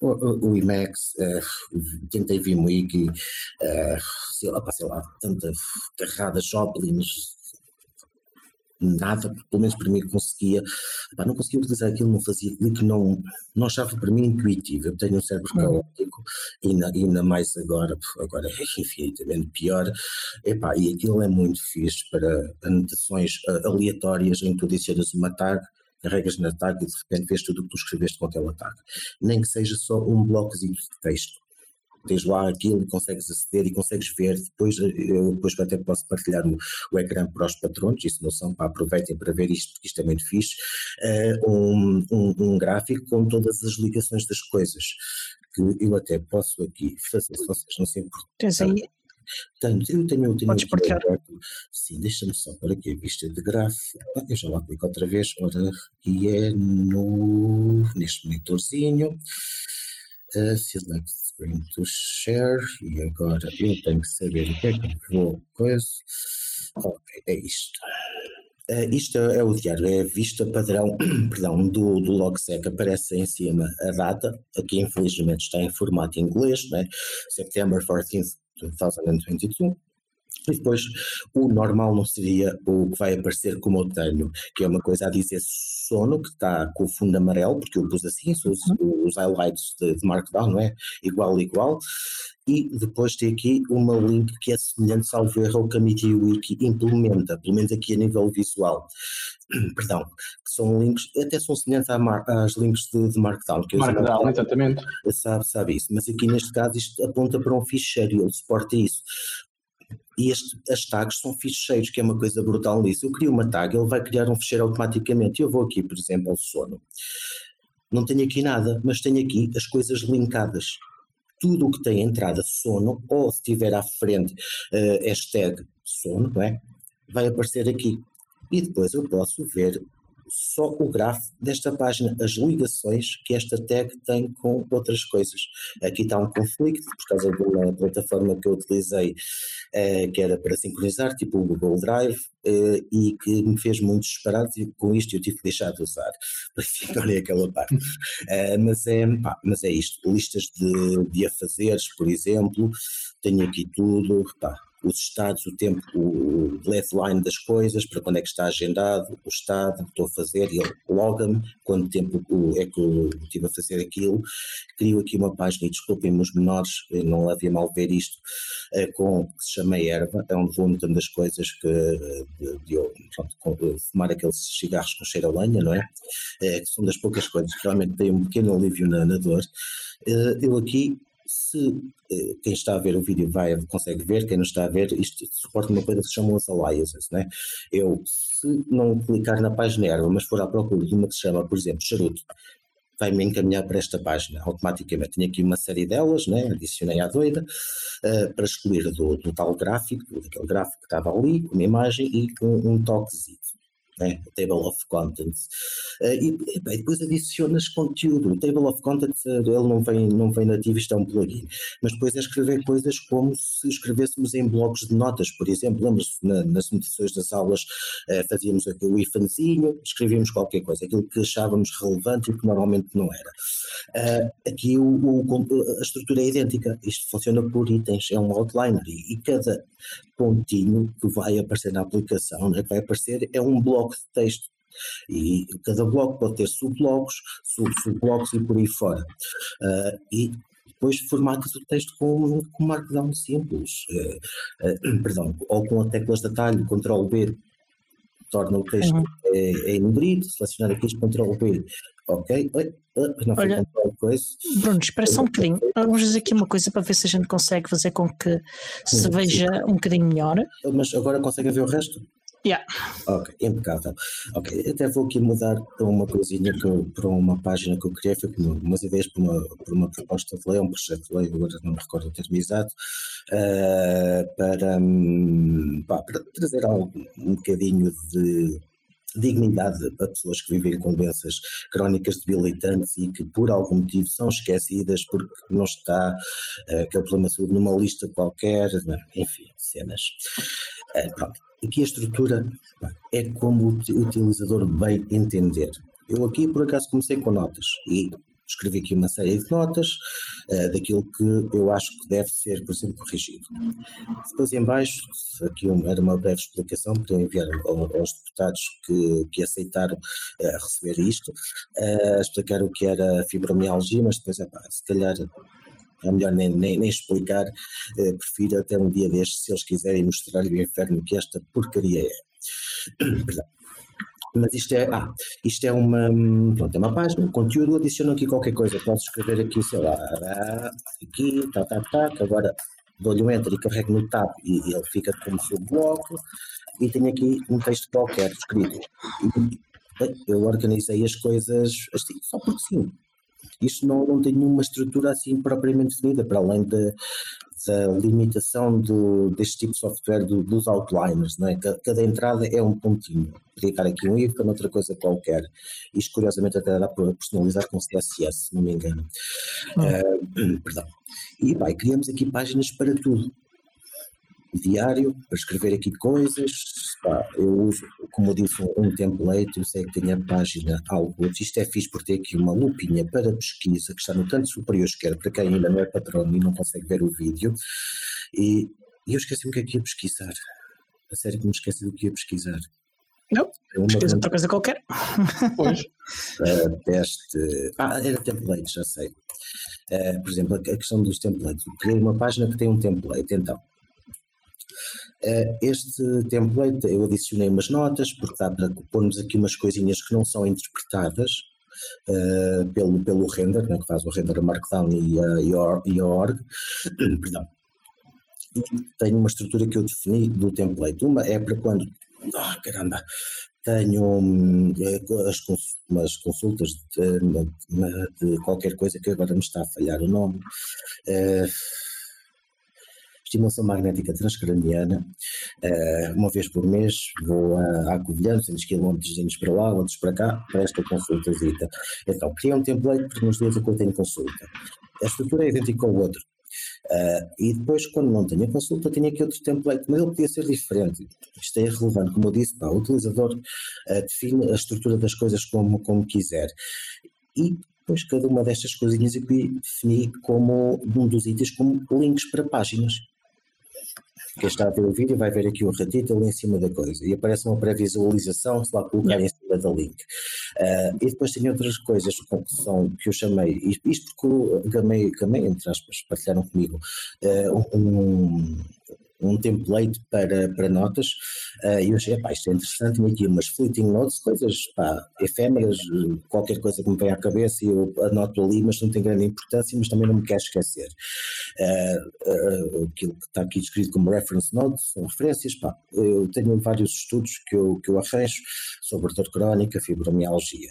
O, o, o IMAX, uh, tentei VMwiki, uh, sei lá, sei lá, tanta carrada Joplin, nada, pelo menos para mim conseguia, pá, não conseguia utilizar aquilo, não fazia clique, não, não achava para mim intuitivo, eu tenho um cérebro caótico, e ainda, ainda mais agora, agora é infinitamente pior, Epá, e aquilo é muito fixe para anotações uh, aleatórias em que tu adicionas uma tag, carregas na tag e de repente vês tudo o que tu escreveste com aquela tag, nem que seja só um blocozinho de texto, tens lá aquilo e consegues aceder e consegues ver. Depois, eh, eu depois até posso partilhar o, o ecrã para os patrões, isso não são, para aproveitem para ver isto, que isto é muito fixe. Uh, um, um, um, gráfico com todas as ligações das coisas, que eu até posso aqui fazer, se vocês não se importam. Tens aí? Tenho, eu tenho, eu tenho Podes partilhar. Sim, deixa-me só para aqui a vista de gráfico. Ah, eu já lá clico outra vez, ora, e é no, neste monitorzinho. Uh, select to share e agora eu tenho que saber o que é que vou coisa. Ok, é isto. Uh, isto é o diário, é a vista padrão perdão, do, do logsec, aparece em cima a data, aqui infelizmente está em formato inglês, né? September 14th, 2022, e depois o normal não seria o que vai aparecer como eu tenho, que é uma coisa a dizer sono, que está com o fundo amarelo, porque eu pus assim, os, uhum. os highlights de, de, Markdown, não é? Igual, igual. E depois tem aqui uma link que é semelhante, salvo erro, ao que a MediaWiki implementa, pelo menos aqui a nível visual. Perdão, que são links, até são semelhantes às links de, de Markdown. Que Markdown, exatamente. Sabe, sabe isso, mas aqui neste caso isto aponta para um ficheiro e ele suporta isso. E este, as tags são ficheiros, que é uma coisa brutal nisso. Eu crio uma tag, ele vai criar um ficheiro automaticamente. Eu vou aqui, por exemplo, ao sono. Não tenho aqui nada, mas tenho aqui as coisas linkadas. Tudo o que tem entrada sono, ou se tiver à frente uh, hashtag sono, não é? vai aparecer aqui. E depois eu posso ver só o gráfico desta página, as ligações que esta tag tem com outras coisas. Aqui está um conflito por causa de uma plataforma que eu utilizei eh, que era para sincronizar, tipo o Google Drive, eh, e que me fez muito disparado e com isto eu tive que deixar de usar, para sincronizar aquela parte. Eh, mas, é, pá, mas é isto, listas de, de afazeres, por exemplo, tenho aqui tudo, os estados, o tempo, o deadline das coisas, para quando é que está agendado, o estado, estou a fazer, ele loga-me quanto tempo é que eu estive a fazer aquilo. Crio aqui uma página, e desculpem-me os menores, não havia mal ver isto, é, com, que se chama Erva, é onde vou metendo as coisas que, de, de, pronto, fumar aqueles cigarros com cheiro a lenha, não é? é? que são das poucas coisas que realmente têm um pequeno alívio na, na dor. Eu aqui se eh, quem está a ver o vídeo vai, consegue ver, quem não está a ver, isto suporta uma coisa que se chama os aliases, né? Eu, se não clicar na página erva, mas for à procura de uma que se chama, por exemplo, charuto, vai-me encaminhar para esta página automaticamente. Tinha aqui uma série delas, né? adicionei à doida, uh, para excluir do, do tal gráfico, daquele gráfico que estava ali, com uma imagem e com um toquezinho Table of Contents. Uh, e, e depois adicionas conteúdo. O Table of Contents ele não vem, não vem nativo, isto é um plugin. Mas depois é escrever coisas como se escrevêssemos em blocos de notas, por exemplo. Lembras na, nas notações das aulas uh, fazíamos aqui o ifanzinho, escrevíamos qualquer coisa, aquilo que achávamos relevante e que normalmente não era. aqui o, o, a estrutura é idêntica. Isto funciona por itens, é um outliner e, e cada pontinho que vai aparecer na aplicação, né, que vai aparecer, é um bloco de texto. E cada bloco pode ter subblocos, e por aí fora. Uh, e depois formatas o texto com, com markdown simples, uh, uh, perdão, ou com as teclas de atalho, Ctrl B, torna o texto uhum. é, é selecionar aqui Ctrl B, ok, não foi Olha. Bruno, espera só um bocadinho, vamos fazer aqui uma coisa para ver se a gente consegue fazer com que se veja um bocadinho melhor. Mas agora consegue ver o resto? Yeah. Ok, impecável. Ok, até vou aqui mudar para uma coisinha que para uma página que eu criei, foi como umas ideias para uma, para uma proposta de lei, um projeto de lei, agora não me recordo o termo exato, uh, para, um, pá, para trazer algo, um bocadinho de dignidade a pessoas que vivem com doenças crónicas debilitantes e que por algum motivo são esquecidas porque não está uh, aquele problema de saúde numa lista qualquer, enfim, cenas. Uh, pronto. Aqui a estrutura é como o utilizador bem entender. Eu aqui por acaso comecei com notas e escrevi aqui uma série de notas uh, daquilo que eu acho que deve ser, por exemplo, corrigido. Depois em baixo, aqui era uma breve explicação para enviar aos deputados que, que aceitaram uh, receber isto, uh, explicar o que era fibromialgia, mas depois, epá, se calhar é melhor nem, nem, nem explicar, prefiro até um dia destes, se eles quiserem mostrar o inferno que esta porcaria é. Mas isto é, ah, isto é uma, pronto, é uma página, conteúdo, adiciono aqui qualquer coisa, posso escrever aqui, sei lá, aqui, tá, tá, tá, agora dou-lhe um enter e carrego no tab e ele fica como seu bloco, e tenho aqui um texto qualquer escrito. Eu organizei as coisas assim, só porque sim, isto não, não tem nenhuma estrutura assim propriamente definida, para além de, da limitação do, deste tipo de software do, dos outliners, não é? Cada, entrada é um pontinho. Podia estar aqui um ícone, outra coisa qualquer. Isto, curiosamente, até dá para personalizar com CSS, se não me engano. Uh, perdão. E, vai, criamos aqui páginas para tudo diário para escrever aqui coisas. Pá, eu uso, como eu disse, um template, eu sei que tenho a página algo. Isto é fixe por ter aqui uma lupinha para pesquisa que está no canto superior esquerdo, para quem ainda não é patrono e não consegue ver o vídeo. E, e eu esqueci o que é que ia pesquisar. A sério que me esqueci do que ia pesquisar. Não, é uma pesquisa outra coisa qualquer. Pois. Uh, teste. Ah, era template, já sei. Uh, por exemplo, a questão dos templates. Criei uma página que tem um template, então este template eu adicionei umas notas, porque dá para pormos aqui umas coisinhas que não são interpretadas uh, pelo, pelo render, né, que faz o render a Markdown e a, org. Perdão. Tenho uma estrutura que eu defini do template. Uma é para quando. Oh, caramba! Tenho um, as, umas consultas de, de, qualquer coisa que agora me está a falhar o nome. Uh, estimulação magnética transcraniana, uh, uma vez por mês vou a, Covilhã, 200 km para lá, outros para cá, para esta consultazita. Então, criei um template porque nos dias que eu tenho consulta. A estrutura é idêntica ao outro. Uh, e depois, quando não tenho a consulta, tenho aqui outro template, mas ele podia ser diferente. Isto é irrelevante, como eu disse, pá, o utilizador uh, define a estrutura das coisas como, como quiser. E depois, cada uma destas coisinhas aqui defini como um dos itens como links para páginas. Quem está a ver o vídeo vai ver aqui ratito ali em cima da coisa e aparece uma pré-visualização, se lá colocar em cima da link. Uh, e depois tem outras coisas que, são, que eu chamei, isto porque o Gamei, Gamei entre aspas, partilharam comigo, uh, um, um template para, para notas uh, e eu achei, pá, isto é interessante, aqui umas fleeting notes, coisas pá, efêmeras, qualquer coisa que me vem à cabeça e eu anoto ali, mas não tem grande importância, mas também não me quero esquecer. Uh, uh, aquilo que está aqui escrito como reference notes, são referências, pá, eu tenho vários estudos que eu, que eu arranjo sobre dor crónica, fibromialgia.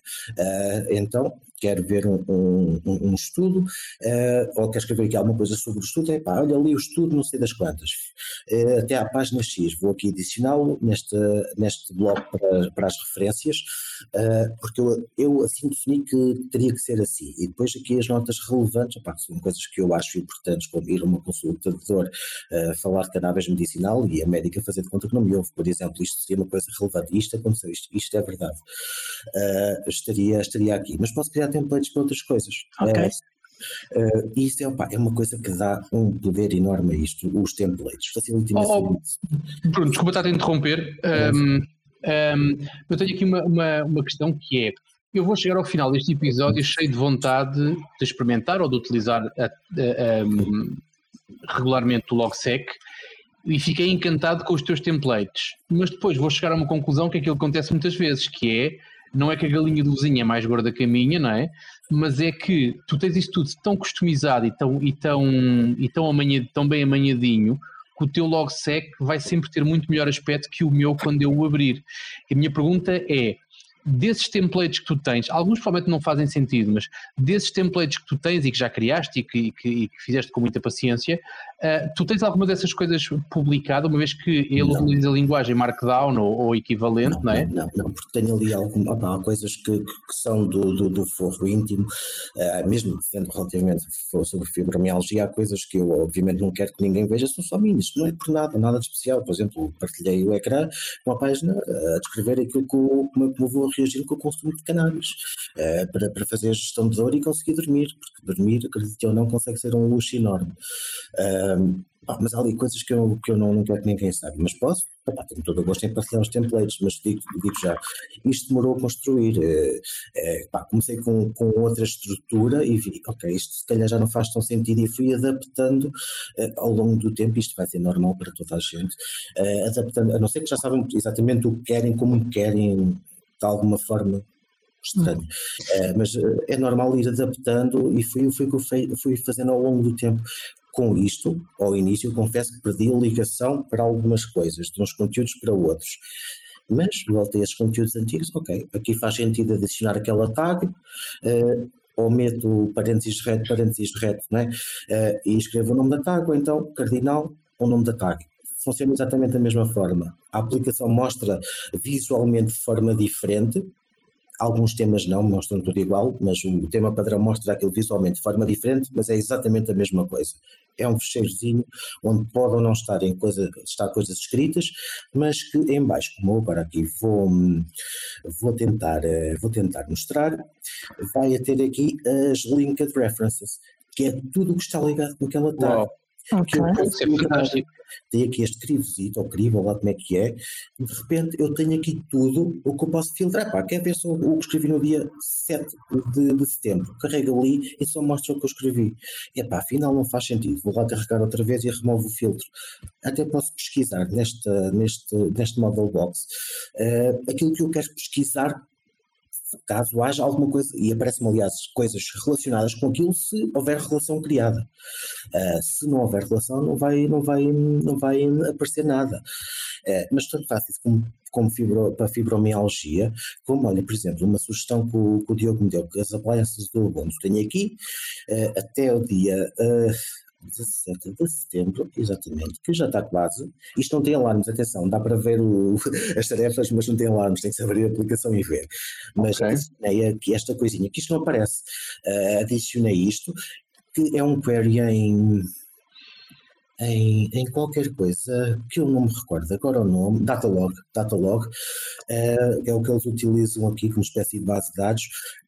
então, quero ver um, um, um estudo, uh, ou quer escrever aqui alguma coisa sobre o estudo, é pá, olha ali o estudo, não sei das quantas, uh, até à página X, vou aqui adicioná-lo neste, neste bloco para, para as referências, uh, porque eu, eu assim defini que teria que ser assim, e depois aqui as notas relevantes, epá, são coisas que eu acho importantes, como ir a uma consulta de dor, falar de cannabis medicinal e a médica fazer de conta que não me ouve, por exemplo, isto seria uma coisa relevante, isto aconteceu, isto, isto é verdade, estaria, estaria aqui, mas posso criar templates para outras coisas. Ok. Uh, isso é, opa, é uma coisa que dá um poder enorme a isto, os templates, facilita oh, oh, Bruno, desculpa estar a interromper. Um, um, eu tenho aqui uma, uma, uma questão que é: eu vou chegar ao final deste episódio cheio de vontade de experimentar ou de utilizar a, a, a, regularmente o LogSec e fiquei encantado com os teus templates. Mas depois vou chegar a uma conclusão que é aquilo que acontece muitas vezes, que é não é que a galinha do vizinho é mais gorda que a minha, não é? Mas é que tu tens isso tudo tão customizado e tão, e tão, e tão, amanhã, tão bem amanhadinho que o teu logsec vai sempre ter muito melhor aspecto que o meu quando eu o abrir. E a minha pergunta é, desses templates que tu tens, alguns provavelmente não fazem sentido, mas desses templates que tu tens e que já criaste e que, e que, e que fizeste com muita paciência, uh, tu tens alguma dessas coisas publicada, uma vez que ele não. utiliza a linguagem Markdown ou, ou equivalente, não, não, é? Não, não, porque tenho ali algum, opa, coisas que, que, são do, do, do forro íntimo, uh, mesmo sendo relativamente sobre fibromialgia, há coisas que eu obviamente não quero que ninguém veja, são só minhas, não é por nada, nada de especial. Por exemplo, partilhei o ecrã com a página a descrever aquilo que eu, como, como vou reagir com o consumo de cannabis uh, para, para fazer a gestão de dor e conseguir dormir, porque dormir, acredite ou não, consegue ser um luxo enorme. Uh, mas há ali coisas que eu, que eu não, não quero que ninguém saiba, mas posso, pá, tenho todo o gosto em partilhar os templates, mas digo, digo já, isto demorou a construir, é, pá, comecei com, com outra estrutura e vi, ok, isto se calhar já não faz tão sentido e fui adaptando é, ao longo do tempo, isto vai ser normal para toda a gente, adaptando, a não ser que já sabem exatamente o que querem, como querem, de alguma forma estranho. É, mas é normal ir adaptando e foi, o que eu fui fazendo ao longo do tempo. Com isto, ao início, confesso que perdi a ligação para algumas coisas, de uns conteúdos para outros. Mas voltei a esses conteúdos antigos, ok, aqui faz sentido adicionar aquela tag, uh, ou meto parênteses reto, parênteses reto, né? Uh, e escrevo o nome da tag, ou então cardinal, o nome da tag funciona exatamente da mesma forma. A aplicação mostra visualmente de forma diferente, Alguns temas não, mostram tudo igual, mas o tema padrão mostra aquilo visualmente de forma diferente, mas é exatamente a mesma coisa. É um fecheirozinho onde podem não estar, em coisa, estar coisas escritas, mas que em baixo, como eu agora aqui vou, vou, tentar, eh, vou tentar mostrar, vai ter aqui as linked references, que é tudo o que está ligado com aquela tag. Okay. Eu, tenho aqui este crivozito, ou crivo, lá como é que é, de repente eu tenho aqui tudo o que eu posso filtrar. Pá, quer ver só o que escrevi no dia 7 de, de setembro? Carrega ali e só mostra o que eu escrevi. E pá, afinal não faz sentido. Vou lá carregar outra vez e removo o filtro. Até posso pesquisar neste, neste, neste model box uh, aquilo que eu quero pesquisar caso haja alguma coisa, e aparecem aliás coisas relacionadas com aquilo se houver relação criada. Uh, se não houver relação, não vai, não vai, não vai aparecer nada. Uh, mas tanto faz isso como, como fibro, para fibromialgia, como, olha, por exemplo, uma sugestão que o, que o Diogo me deu, que as appliances do Ubuntu tenho aqui, uh, até o dia 17 de setembro, exatamente, que já está quase. Isto não tem alarmes, atenção, dá para ver o, as tarefas, mas não tem alarmes, tem que saber a aplicação e ver. Mas okay. adicionei aqui esta coisinha, que isto não aparece. Uh, adicionei isto, que é um query em, em, em, qualquer coisa que eu não me recordo agora o nome, Datalog, Datalog, uh, é o que eles utilizam aqui como espécie de base de dados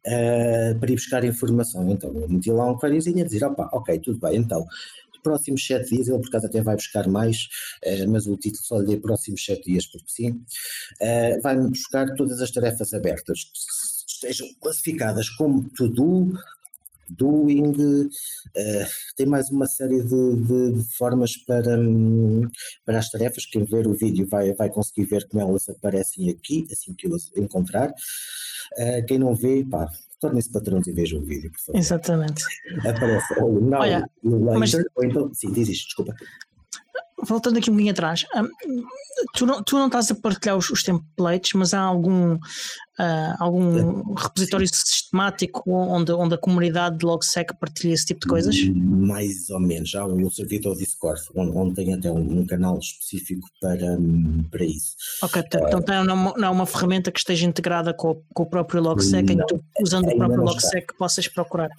uh, para ir buscar informação. Então, eu meti lá um queryzinho a dizer, opa, ok, tudo bem, então, próximos sete dias, ele por acaso até vai buscar mais, uh, mas o título só lhe dê próximos sete dias, porque sim, vai-me buscar todas as tarefas abertas que estejam classificadas como to-do, doing, uh, tem mais uma série de, de, de formas para, um, para as tarefas. Quem ver o vídeo vai, vai conseguir ver como elas aparecem aqui, assim que eu as encontrar. Uh, quem não vê, pá, tornem-se patrões e vejam o vídeo, por favor. Exatamente. Aparece ou now, Olha, later, mas... ou então, sim, diz isto, desculpa voltando aqui um bocadinho atrás, um, tu, não, tu não estás a partilhar os, os templates, mas há algum uh, algum repositório sistemático onde, onde a comunidade de LogSec partilha esse tipo de coisas? Mais ou menos. Há um servidor Discord, onde, onde tem até um, um, canal específico para, para isso. Ok, portanto, uh, então não, não é uma ferramenta que esteja integrada com, com o próprio LogSec, não, em que tu, usando o próprio LogSec, está. possas procurar.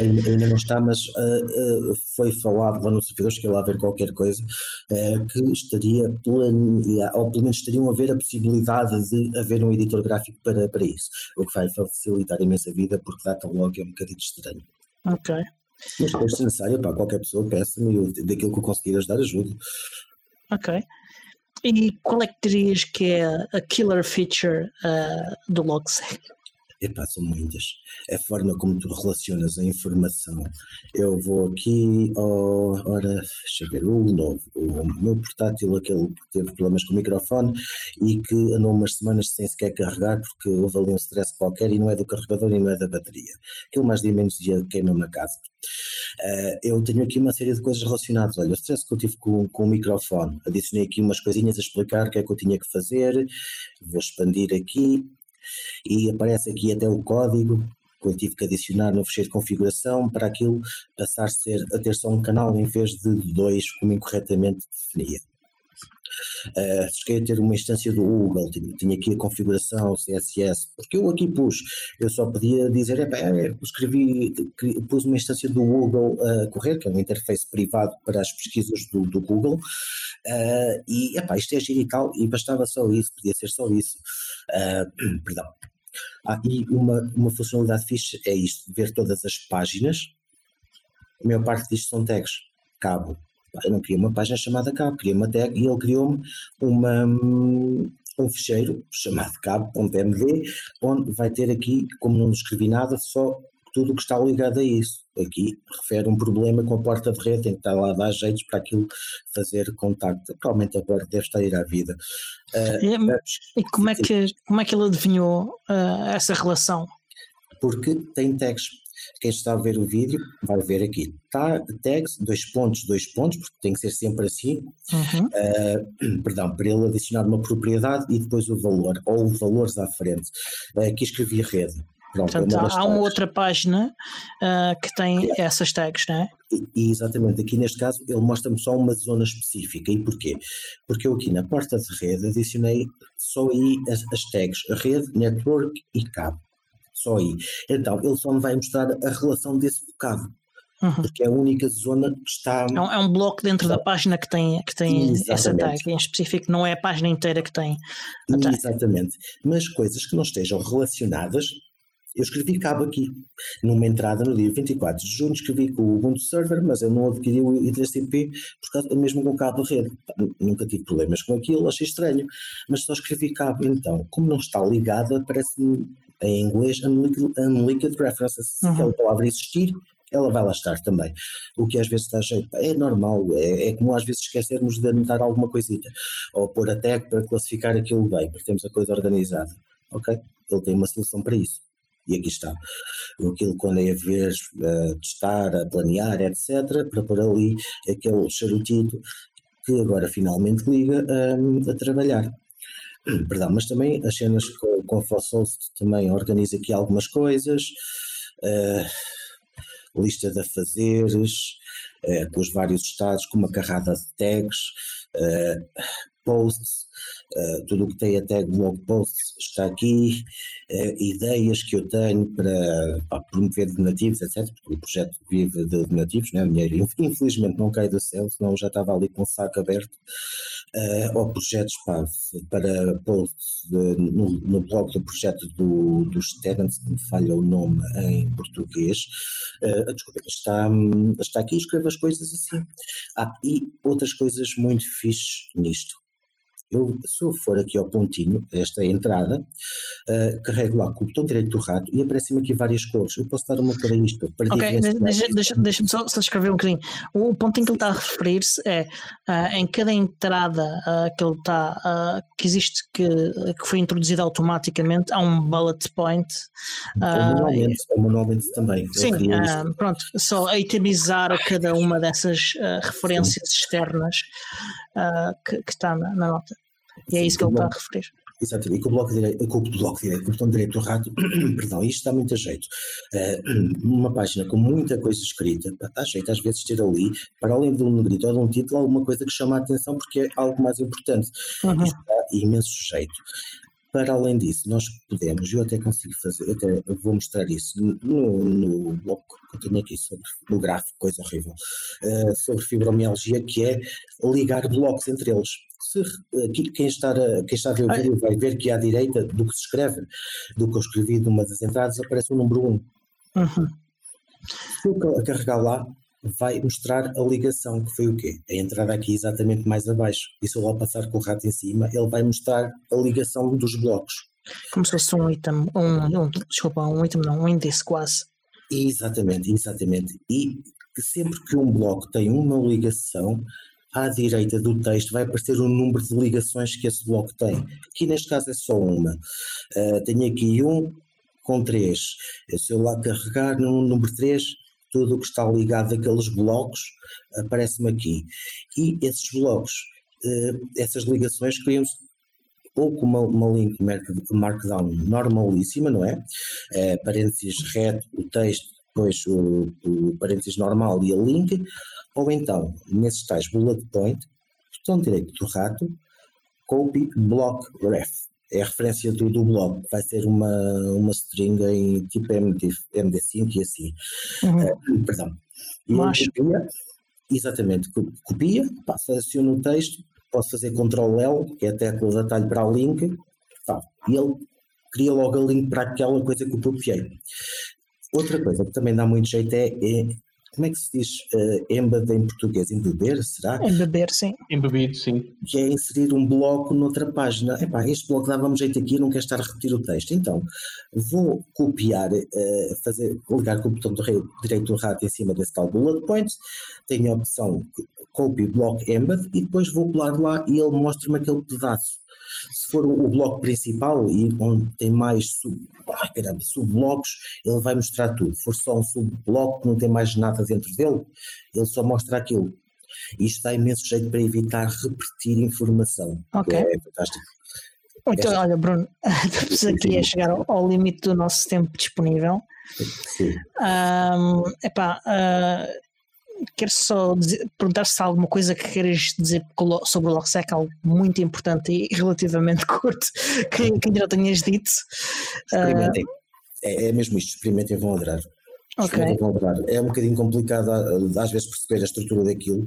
Ainda, ainda não está, mas uh, foi falado lá no servidor, cheguei lá a ver qualquer coisa, que estaria, ou pelo menos estariam a ver a possibilidade de haver um editor gráfico para para, para isso, o que vai facilitar imensa vida porque Datalog é um bocadinho estranho. Ok. Mas depois, se necessário, para qualquer pessoa, peça-me daquilo que eu conseguir ajudar, ajudo. Ok. E qual é que dirias que é a killer feature uh, do LogSec? Epá, são muitas. A forma como tu relacionas a informação. Eu vou aqui, oh, ora, deixa eu o novo, o meu portátil, aquele que teve problemas com o microfone e que andou umas semanas sem sequer carregar porque houve ali um stress qualquer e não é do carregador e não é da bateria. Aquilo mais de menos dia queima-me a casa. Uh, eu tenho aqui uma série de coisas relacionadas. Olha, o stress que eu tive com, com o microfone. Adicionei aqui umas coisinhas a explicar o que é que eu tinha que fazer. Vou expandir aqui e aparece aqui até o código que eu tive que adicionar no fecheiro de configuração para aquilo passar a, ser, a ter só um canal em vez de dois, como incorretamente definia. Uh, cheguei a ter uma instância do Google, tinha, tinha, aqui a configuração CSS, porque eu aqui pus, eu só podia dizer, é, escrevi, pus uma instância do Google a correr, que é um interface privado para as pesquisas do, do Google, uh, e epá, isto é giro e tal, e bastava só isso, podia ser só isso. Uh, perdão. Ah, e uma, uma funcionalidade fixe é isto, ver todas as páginas, a maior parte disto são tags, cabo, eu não queria uma página chamada cabo, queria uma tag e ele criou-me uma, um fecheiro chamado cabo.md, onde vai ter aqui, como não escrevi nada, só tudo o que está ligado a isso. Aqui refere um problema com a porta de rede, tem que estar lá a dar jeitos para aquilo fazer contacto. Provavelmente agora deve estar a ir à vida. Uh, e, e como, é que, como é que ele adivinhou uh, essa relação? Porque tem tags. Quem está a ver o vídeo vai ver aqui. Tá, tags, dois pontos, dois pontos, porque tem que ser sempre assim. Uhum. Uh, perdão, para ele adicionar uma propriedade e depois o valor, ou valores à frente. Uh, aqui escrevi rede. Pronto, Portanto, é uma há uma outra página uh, que tem é. essas tags, não é? E, exatamente, aqui neste caso ele mostra-me só uma zona específica. E porquê? Porque eu aqui na porta de rede adicionei só aí as, as tags rede, network e cabo só aí. Então, ele só me vai mostrar a relação desse bocado. Uhum. Porque é a única zona que está. É um, é um bloco dentro da página que tem, que tem essa tag em específico, não é a página inteira que tem. Exatamente. Mas coisas que não estejam relacionadas, eu escrevi cabo aqui, numa entrada no dia 24 de junho, escrevi com o Ubuntu Server, mas eu não adquiri o I3CP por causa, mesmo com cabo de rede. Nunca tive problemas com aquilo, achei estranho, mas só escrevi cabo. Então, como não está ligada, parece-me em inglês unlinked, references. Se uhum. aquela palavra existir, ela vai lá estar também. O que às vezes está jeito. É normal, é, é como às vezes esquecermos de anotar alguma coisita, ou pôr a tag para classificar aquilo bem, porque temos a coisa organizada. Ok? Ele tem uma solução para isso. E aqui está. Aquilo quando é a vez uh, de estar a planear, etc., para pôr ali aquele charutito que agora finalmente liga um, a trabalhar. Perdão, mas também as cenas com, com a Fossost também organiza aqui algumas coisas, uh, lista de afazeres, uh, com os vários estados, com uma carrada de tags, uh, posts, uh, tudo o que tem até blog posts está aqui, uh, ideias que eu tenho para, para promover donativos, etc. Porque o projeto vive de donativos, né? o dinheiro infelizmente não cai do céu, senão já estava ali com o saco aberto. Uh, ou projetos pá, para posts no, no, blog do projeto do, dos tenants, que me falha o nome em português. Uh, desculpa, está, está aqui, escreve as coisas assim. Ah, e outras coisas muito fixes nisto eu, se eu for aqui ao pontinho, esta é a entrada, uh, carrego lá com o botão direito do rato e aparecem-me aqui várias cores. Eu posso dar uma para isto. Para ok, deixa-me deixa, deixa só, só, escrever um bocadinho. O pontinho que ele está a referir-se é uh, em cada entrada uh, que ele está, que existe, que, que foi introduzida automaticamente, há um bullet point. manualmente, ou manualmente também. Sim, pronto, só a itemizar cada uma dessas referências sim. externas que, que está na, na nota. E é isso que ele está a referir. Exatamente, e com o bloco direito, com o bloco direito, com o botão direito do rato, perdão, isto dá muito jeito. Uh, uma página com muita coisa escrita, dá jeito às vezes ter ali, para além de um negrito ou de um título, alguma coisa que chama a atenção porque é algo mais importante. Uhum. Isto dá imenso jeito. Para além disso, nós podemos, eu até consigo fazer, até vou mostrar isso no, no bloco que eu tenho aqui sobre, no gráfico, coisa horrível, uh, sobre fibromialgia, que é ligar blocos entre eles. Se, aqui, quem, está a, quem está a ver o vídeo vai ver que à direita do que se escreve, do que eu escrevi numa das entradas, aparece o número 1. Uhum. Se eu carregar lá, vai mostrar a ligação, que foi o quê? A entrada aqui exatamente mais abaixo. E se eu lá passar com o rato em cima, ele vai mostrar a ligação dos blocos. Como se fosse um item, um, um, desculpa, um item não, um índice quase. Exatamente, exatamente. E sempre que um bloco tem uma ligação, à direita do texto vai aparecer o número de ligações que esse bloco tem. Aqui neste caso é só uma. Uh, tenho aqui um com três. Se eu lá carregar no número 3, tudo o que está ligado àqueles blocos aparece-me aqui. E esses blocos, uh, essas ligações criam-se ou com uma, uma link markdown normalíssima, não é? Uh, parênteses reto, o texto, depois o, o parênteses normal e a link, ou então, nesses tais bullet point, botão direito do rato, copy block ref. É a referência do, do bloco, vai ser uma, uma string em tipo MD, MD5 e assim. Uhum. Uh, perdão. E copia, exatamente, copia, passa, aciona o texto, posso fazer Ctrl L, que é a tecla de atalho para o link, e ele cria logo o link para aquela coisa que eu copiei. Outra coisa que também dá muito jeito é, é como é que se diz uh, embed em português? Embeber, será? Embeber, sim. Embebido, sim. Que é inserir um bloco noutra página. Epá, este bloco dava-me jeito aqui, não quero estar a repetir o texto. Então, vou copiar, uh, fazer, ligar com o botão do direito do rato em cima desse tal bullet point, tenho a opção copy block embed e depois vou pular lá e ele mostra-me aquele pedaço. Se for o bloco principal e onde tem mais sub, ai, caramba, subblocos, ele vai mostrar tudo. Se for só um subbloco que não tem mais nada dentro dele, ele só mostra aquilo. Isto dá imenso jeito para evitar repetir informação. Ok. É fantástico. Então, Esta... olha, Bruno, estamos aqui a chegar ao, ao, limite do nosso tempo disponível. Sim. Um, epá, uh, quero só dizer, perguntar se há alguma coisa que queres dizer sobre o Logsec, algo muito importante e relativamente curto, que, que ainda não tenhas dito. Experimentem. Uh, é, é, mesmo isto, experimentem e vão adorar. Okay. Vão adorar. É um bocadinho complicado às vezes perceber a estrutura daquilo.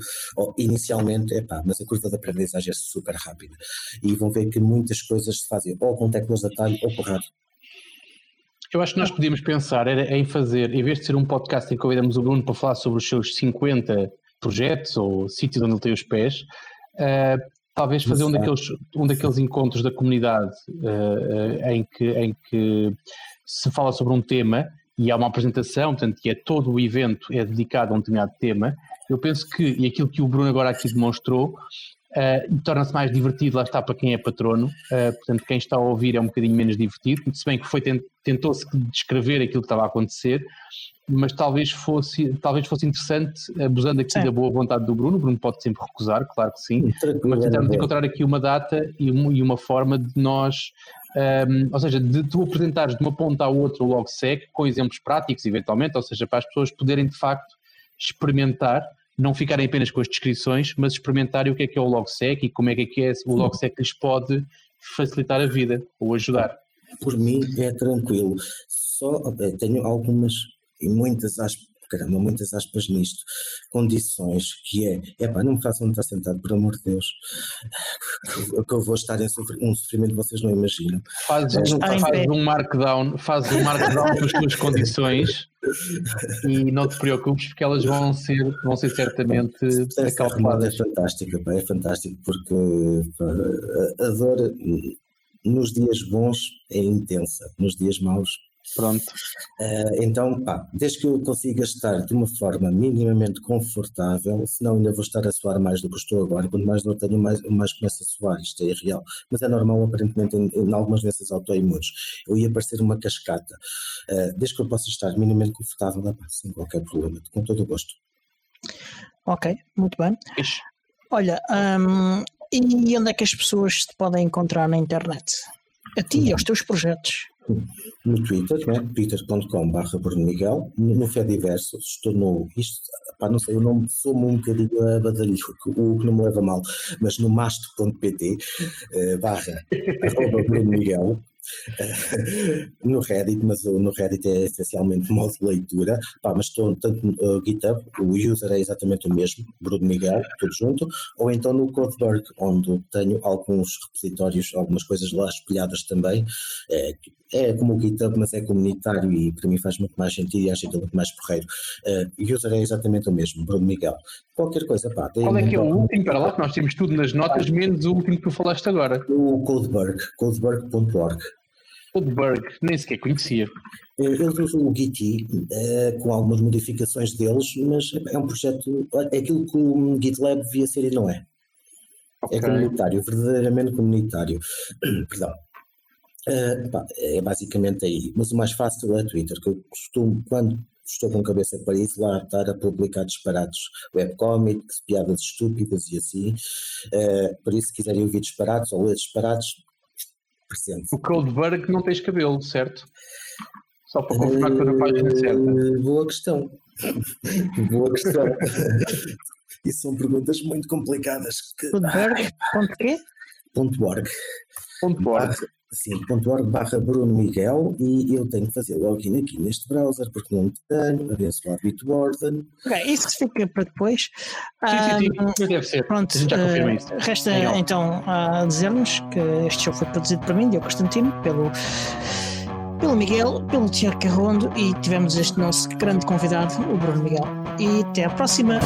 Inicialmente, é pá, mas a curva de aprendizagem é super rápida. E vão ver que muitas coisas se fazem ou com teclas de atalho ou por rádio. Eu acho que nós podíamos pensar era em fazer, em vez de ser um podcast em que convidamos o Bruno para falar sobre os seus 50 projetos ou sítios onde ele tem os pés, uh, talvez fazer um daqueles, um daqueles encontros da comunidade uh, em, que, em que se fala sobre um tema e há uma apresentação, portanto, que é todo o evento é dedicado a um determinado tema. Eu penso que, e aquilo que o Bruno agora aqui demonstrou, uh, torna-se mais divertido, lá está para quem é patrono, uh, portanto quem está a ouvir é um bocadinho menos divertido, se bem que foi tentou-se descrever aquilo que estava a acontecer, mas talvez fosse, talvez fosse interessante, abusando aqui sim. da boa vontade do Bruno, o Bruno pode sempre recusar, claro que sim, mas tentarmos encontrar aqui uma data e uma, e uma forma de nós um, ehm, ou seja, de tu apresentares de uma ponta à outra o LogSec com exemplos práticos, eventualmente, ou seja, para as pessoas poderem de facto experimentar não ficarem apenas com as descrições, mas experimentarem o que é que é o LogSec e como é que é, o LogSec lhes pode facilitar a vida ou ajudar. Por mim é tranquilo. Só tenho algumas e muitas aspas caramba, muitas aspas nisto, condições que é, é pá, não me façam estar sentado, por amor de Deus, que eu vou estar em um sofrimento que vocês não imaginam. Fazes é, um, faz um markdown, fazes um markdown com as tuas condições e não te preocupes porque elas vão ser, vão ser certamente acalmadas. É fantástico, pá, é fantástico porque pá, a dor nos dias bons é intensa, nos dias maus Pronto. Uh, então, pá, desde que eu consiga estar de uma forma minimamente confortável, senão ainda vou estar a suar mais do que estou agora, quanto mais dor tenho, mais, mais começo a suar, isto é irreal. Mas é normal, aparentemente, em, em algumas doenças autoimunes. Eu ia parecer uma cascata. Uh, desde que eu possa estar minimamente confortável, pá, sem qualquer problema, com todo o gosto. Ok, muito bem. Ixi. Olha, um, e onde é que as pessoas te podem encontrar na internet? A ti e aos teus projetos no Twitter, né? twitter.com.br Bruno Miguel, no Fediverso, estou no, isto, pá, não sei, o nome sou-me um bocadinho a badalho, o que não me leva mal, mas no masto.pt eh, barra Bruno Miguel, no Reddit, mas no Reddit é essencialmente modo de leitura, Pá, mas estou tanto no uh, GitHub, o user é exatamente o mesmo, Bruno Miguel, tudo junto, ou então no Codeberg, onde tenho alguns repositórios, algumas coisas lá espelhadas também, é, é como o GitHub, mas é comunitário e para mim faz muito mais sentido e acho que é muito mais porreiro. Uh, o user é exatamente o mesmo, Bruno Miguel. Qualquer coisa, pá. Qual é que é o último? Para lá que nós temos tudo nas notas, menos o último que tu falaste agora. O Codeberg, codeberg.org. Goldberg, nem sequer conhecia. Eles usam o Git uh, com algumas modificações deles, mas é um projeto, é aquilo que o GitLab devia ser e não é. é okay. É comunitário, verdadeiramente comunitário. Perdão. Uh, pá, é basicamente aí. Mas o mais fácil é Twitter, que eu costumo, quando estou com cabeça para isso, lá estar a publicar disparados webcomics, piadas estúpidas e assim. Uh, por isso, se quiserem ouvir disparados ou ler disparados, presente. O Coldberg não tens cabelo, certo? Só para confirmar que na página certa. Boa questão. Boa questão. Isso são perguntas muito complicadas. Coldberg.quê? Ponto .org. Ponto .org. Sim, ponto .org barra Bruno Miguel e eu tenho que fazer login aqui neste browser porque não tenho, abençoado Bitwarden. Ok, isso fica para depois. Sim, sim, sim, deve ser. Pronto, a gente já confirma isso. Resta então a dizer-nos que este show foi produzido por mim, Diogo Constantino, pelo pelo Miguel, pelo Tiago Carrondo e tivemos este nosso grande convidado, o Bruno Miguel. E até à próxima!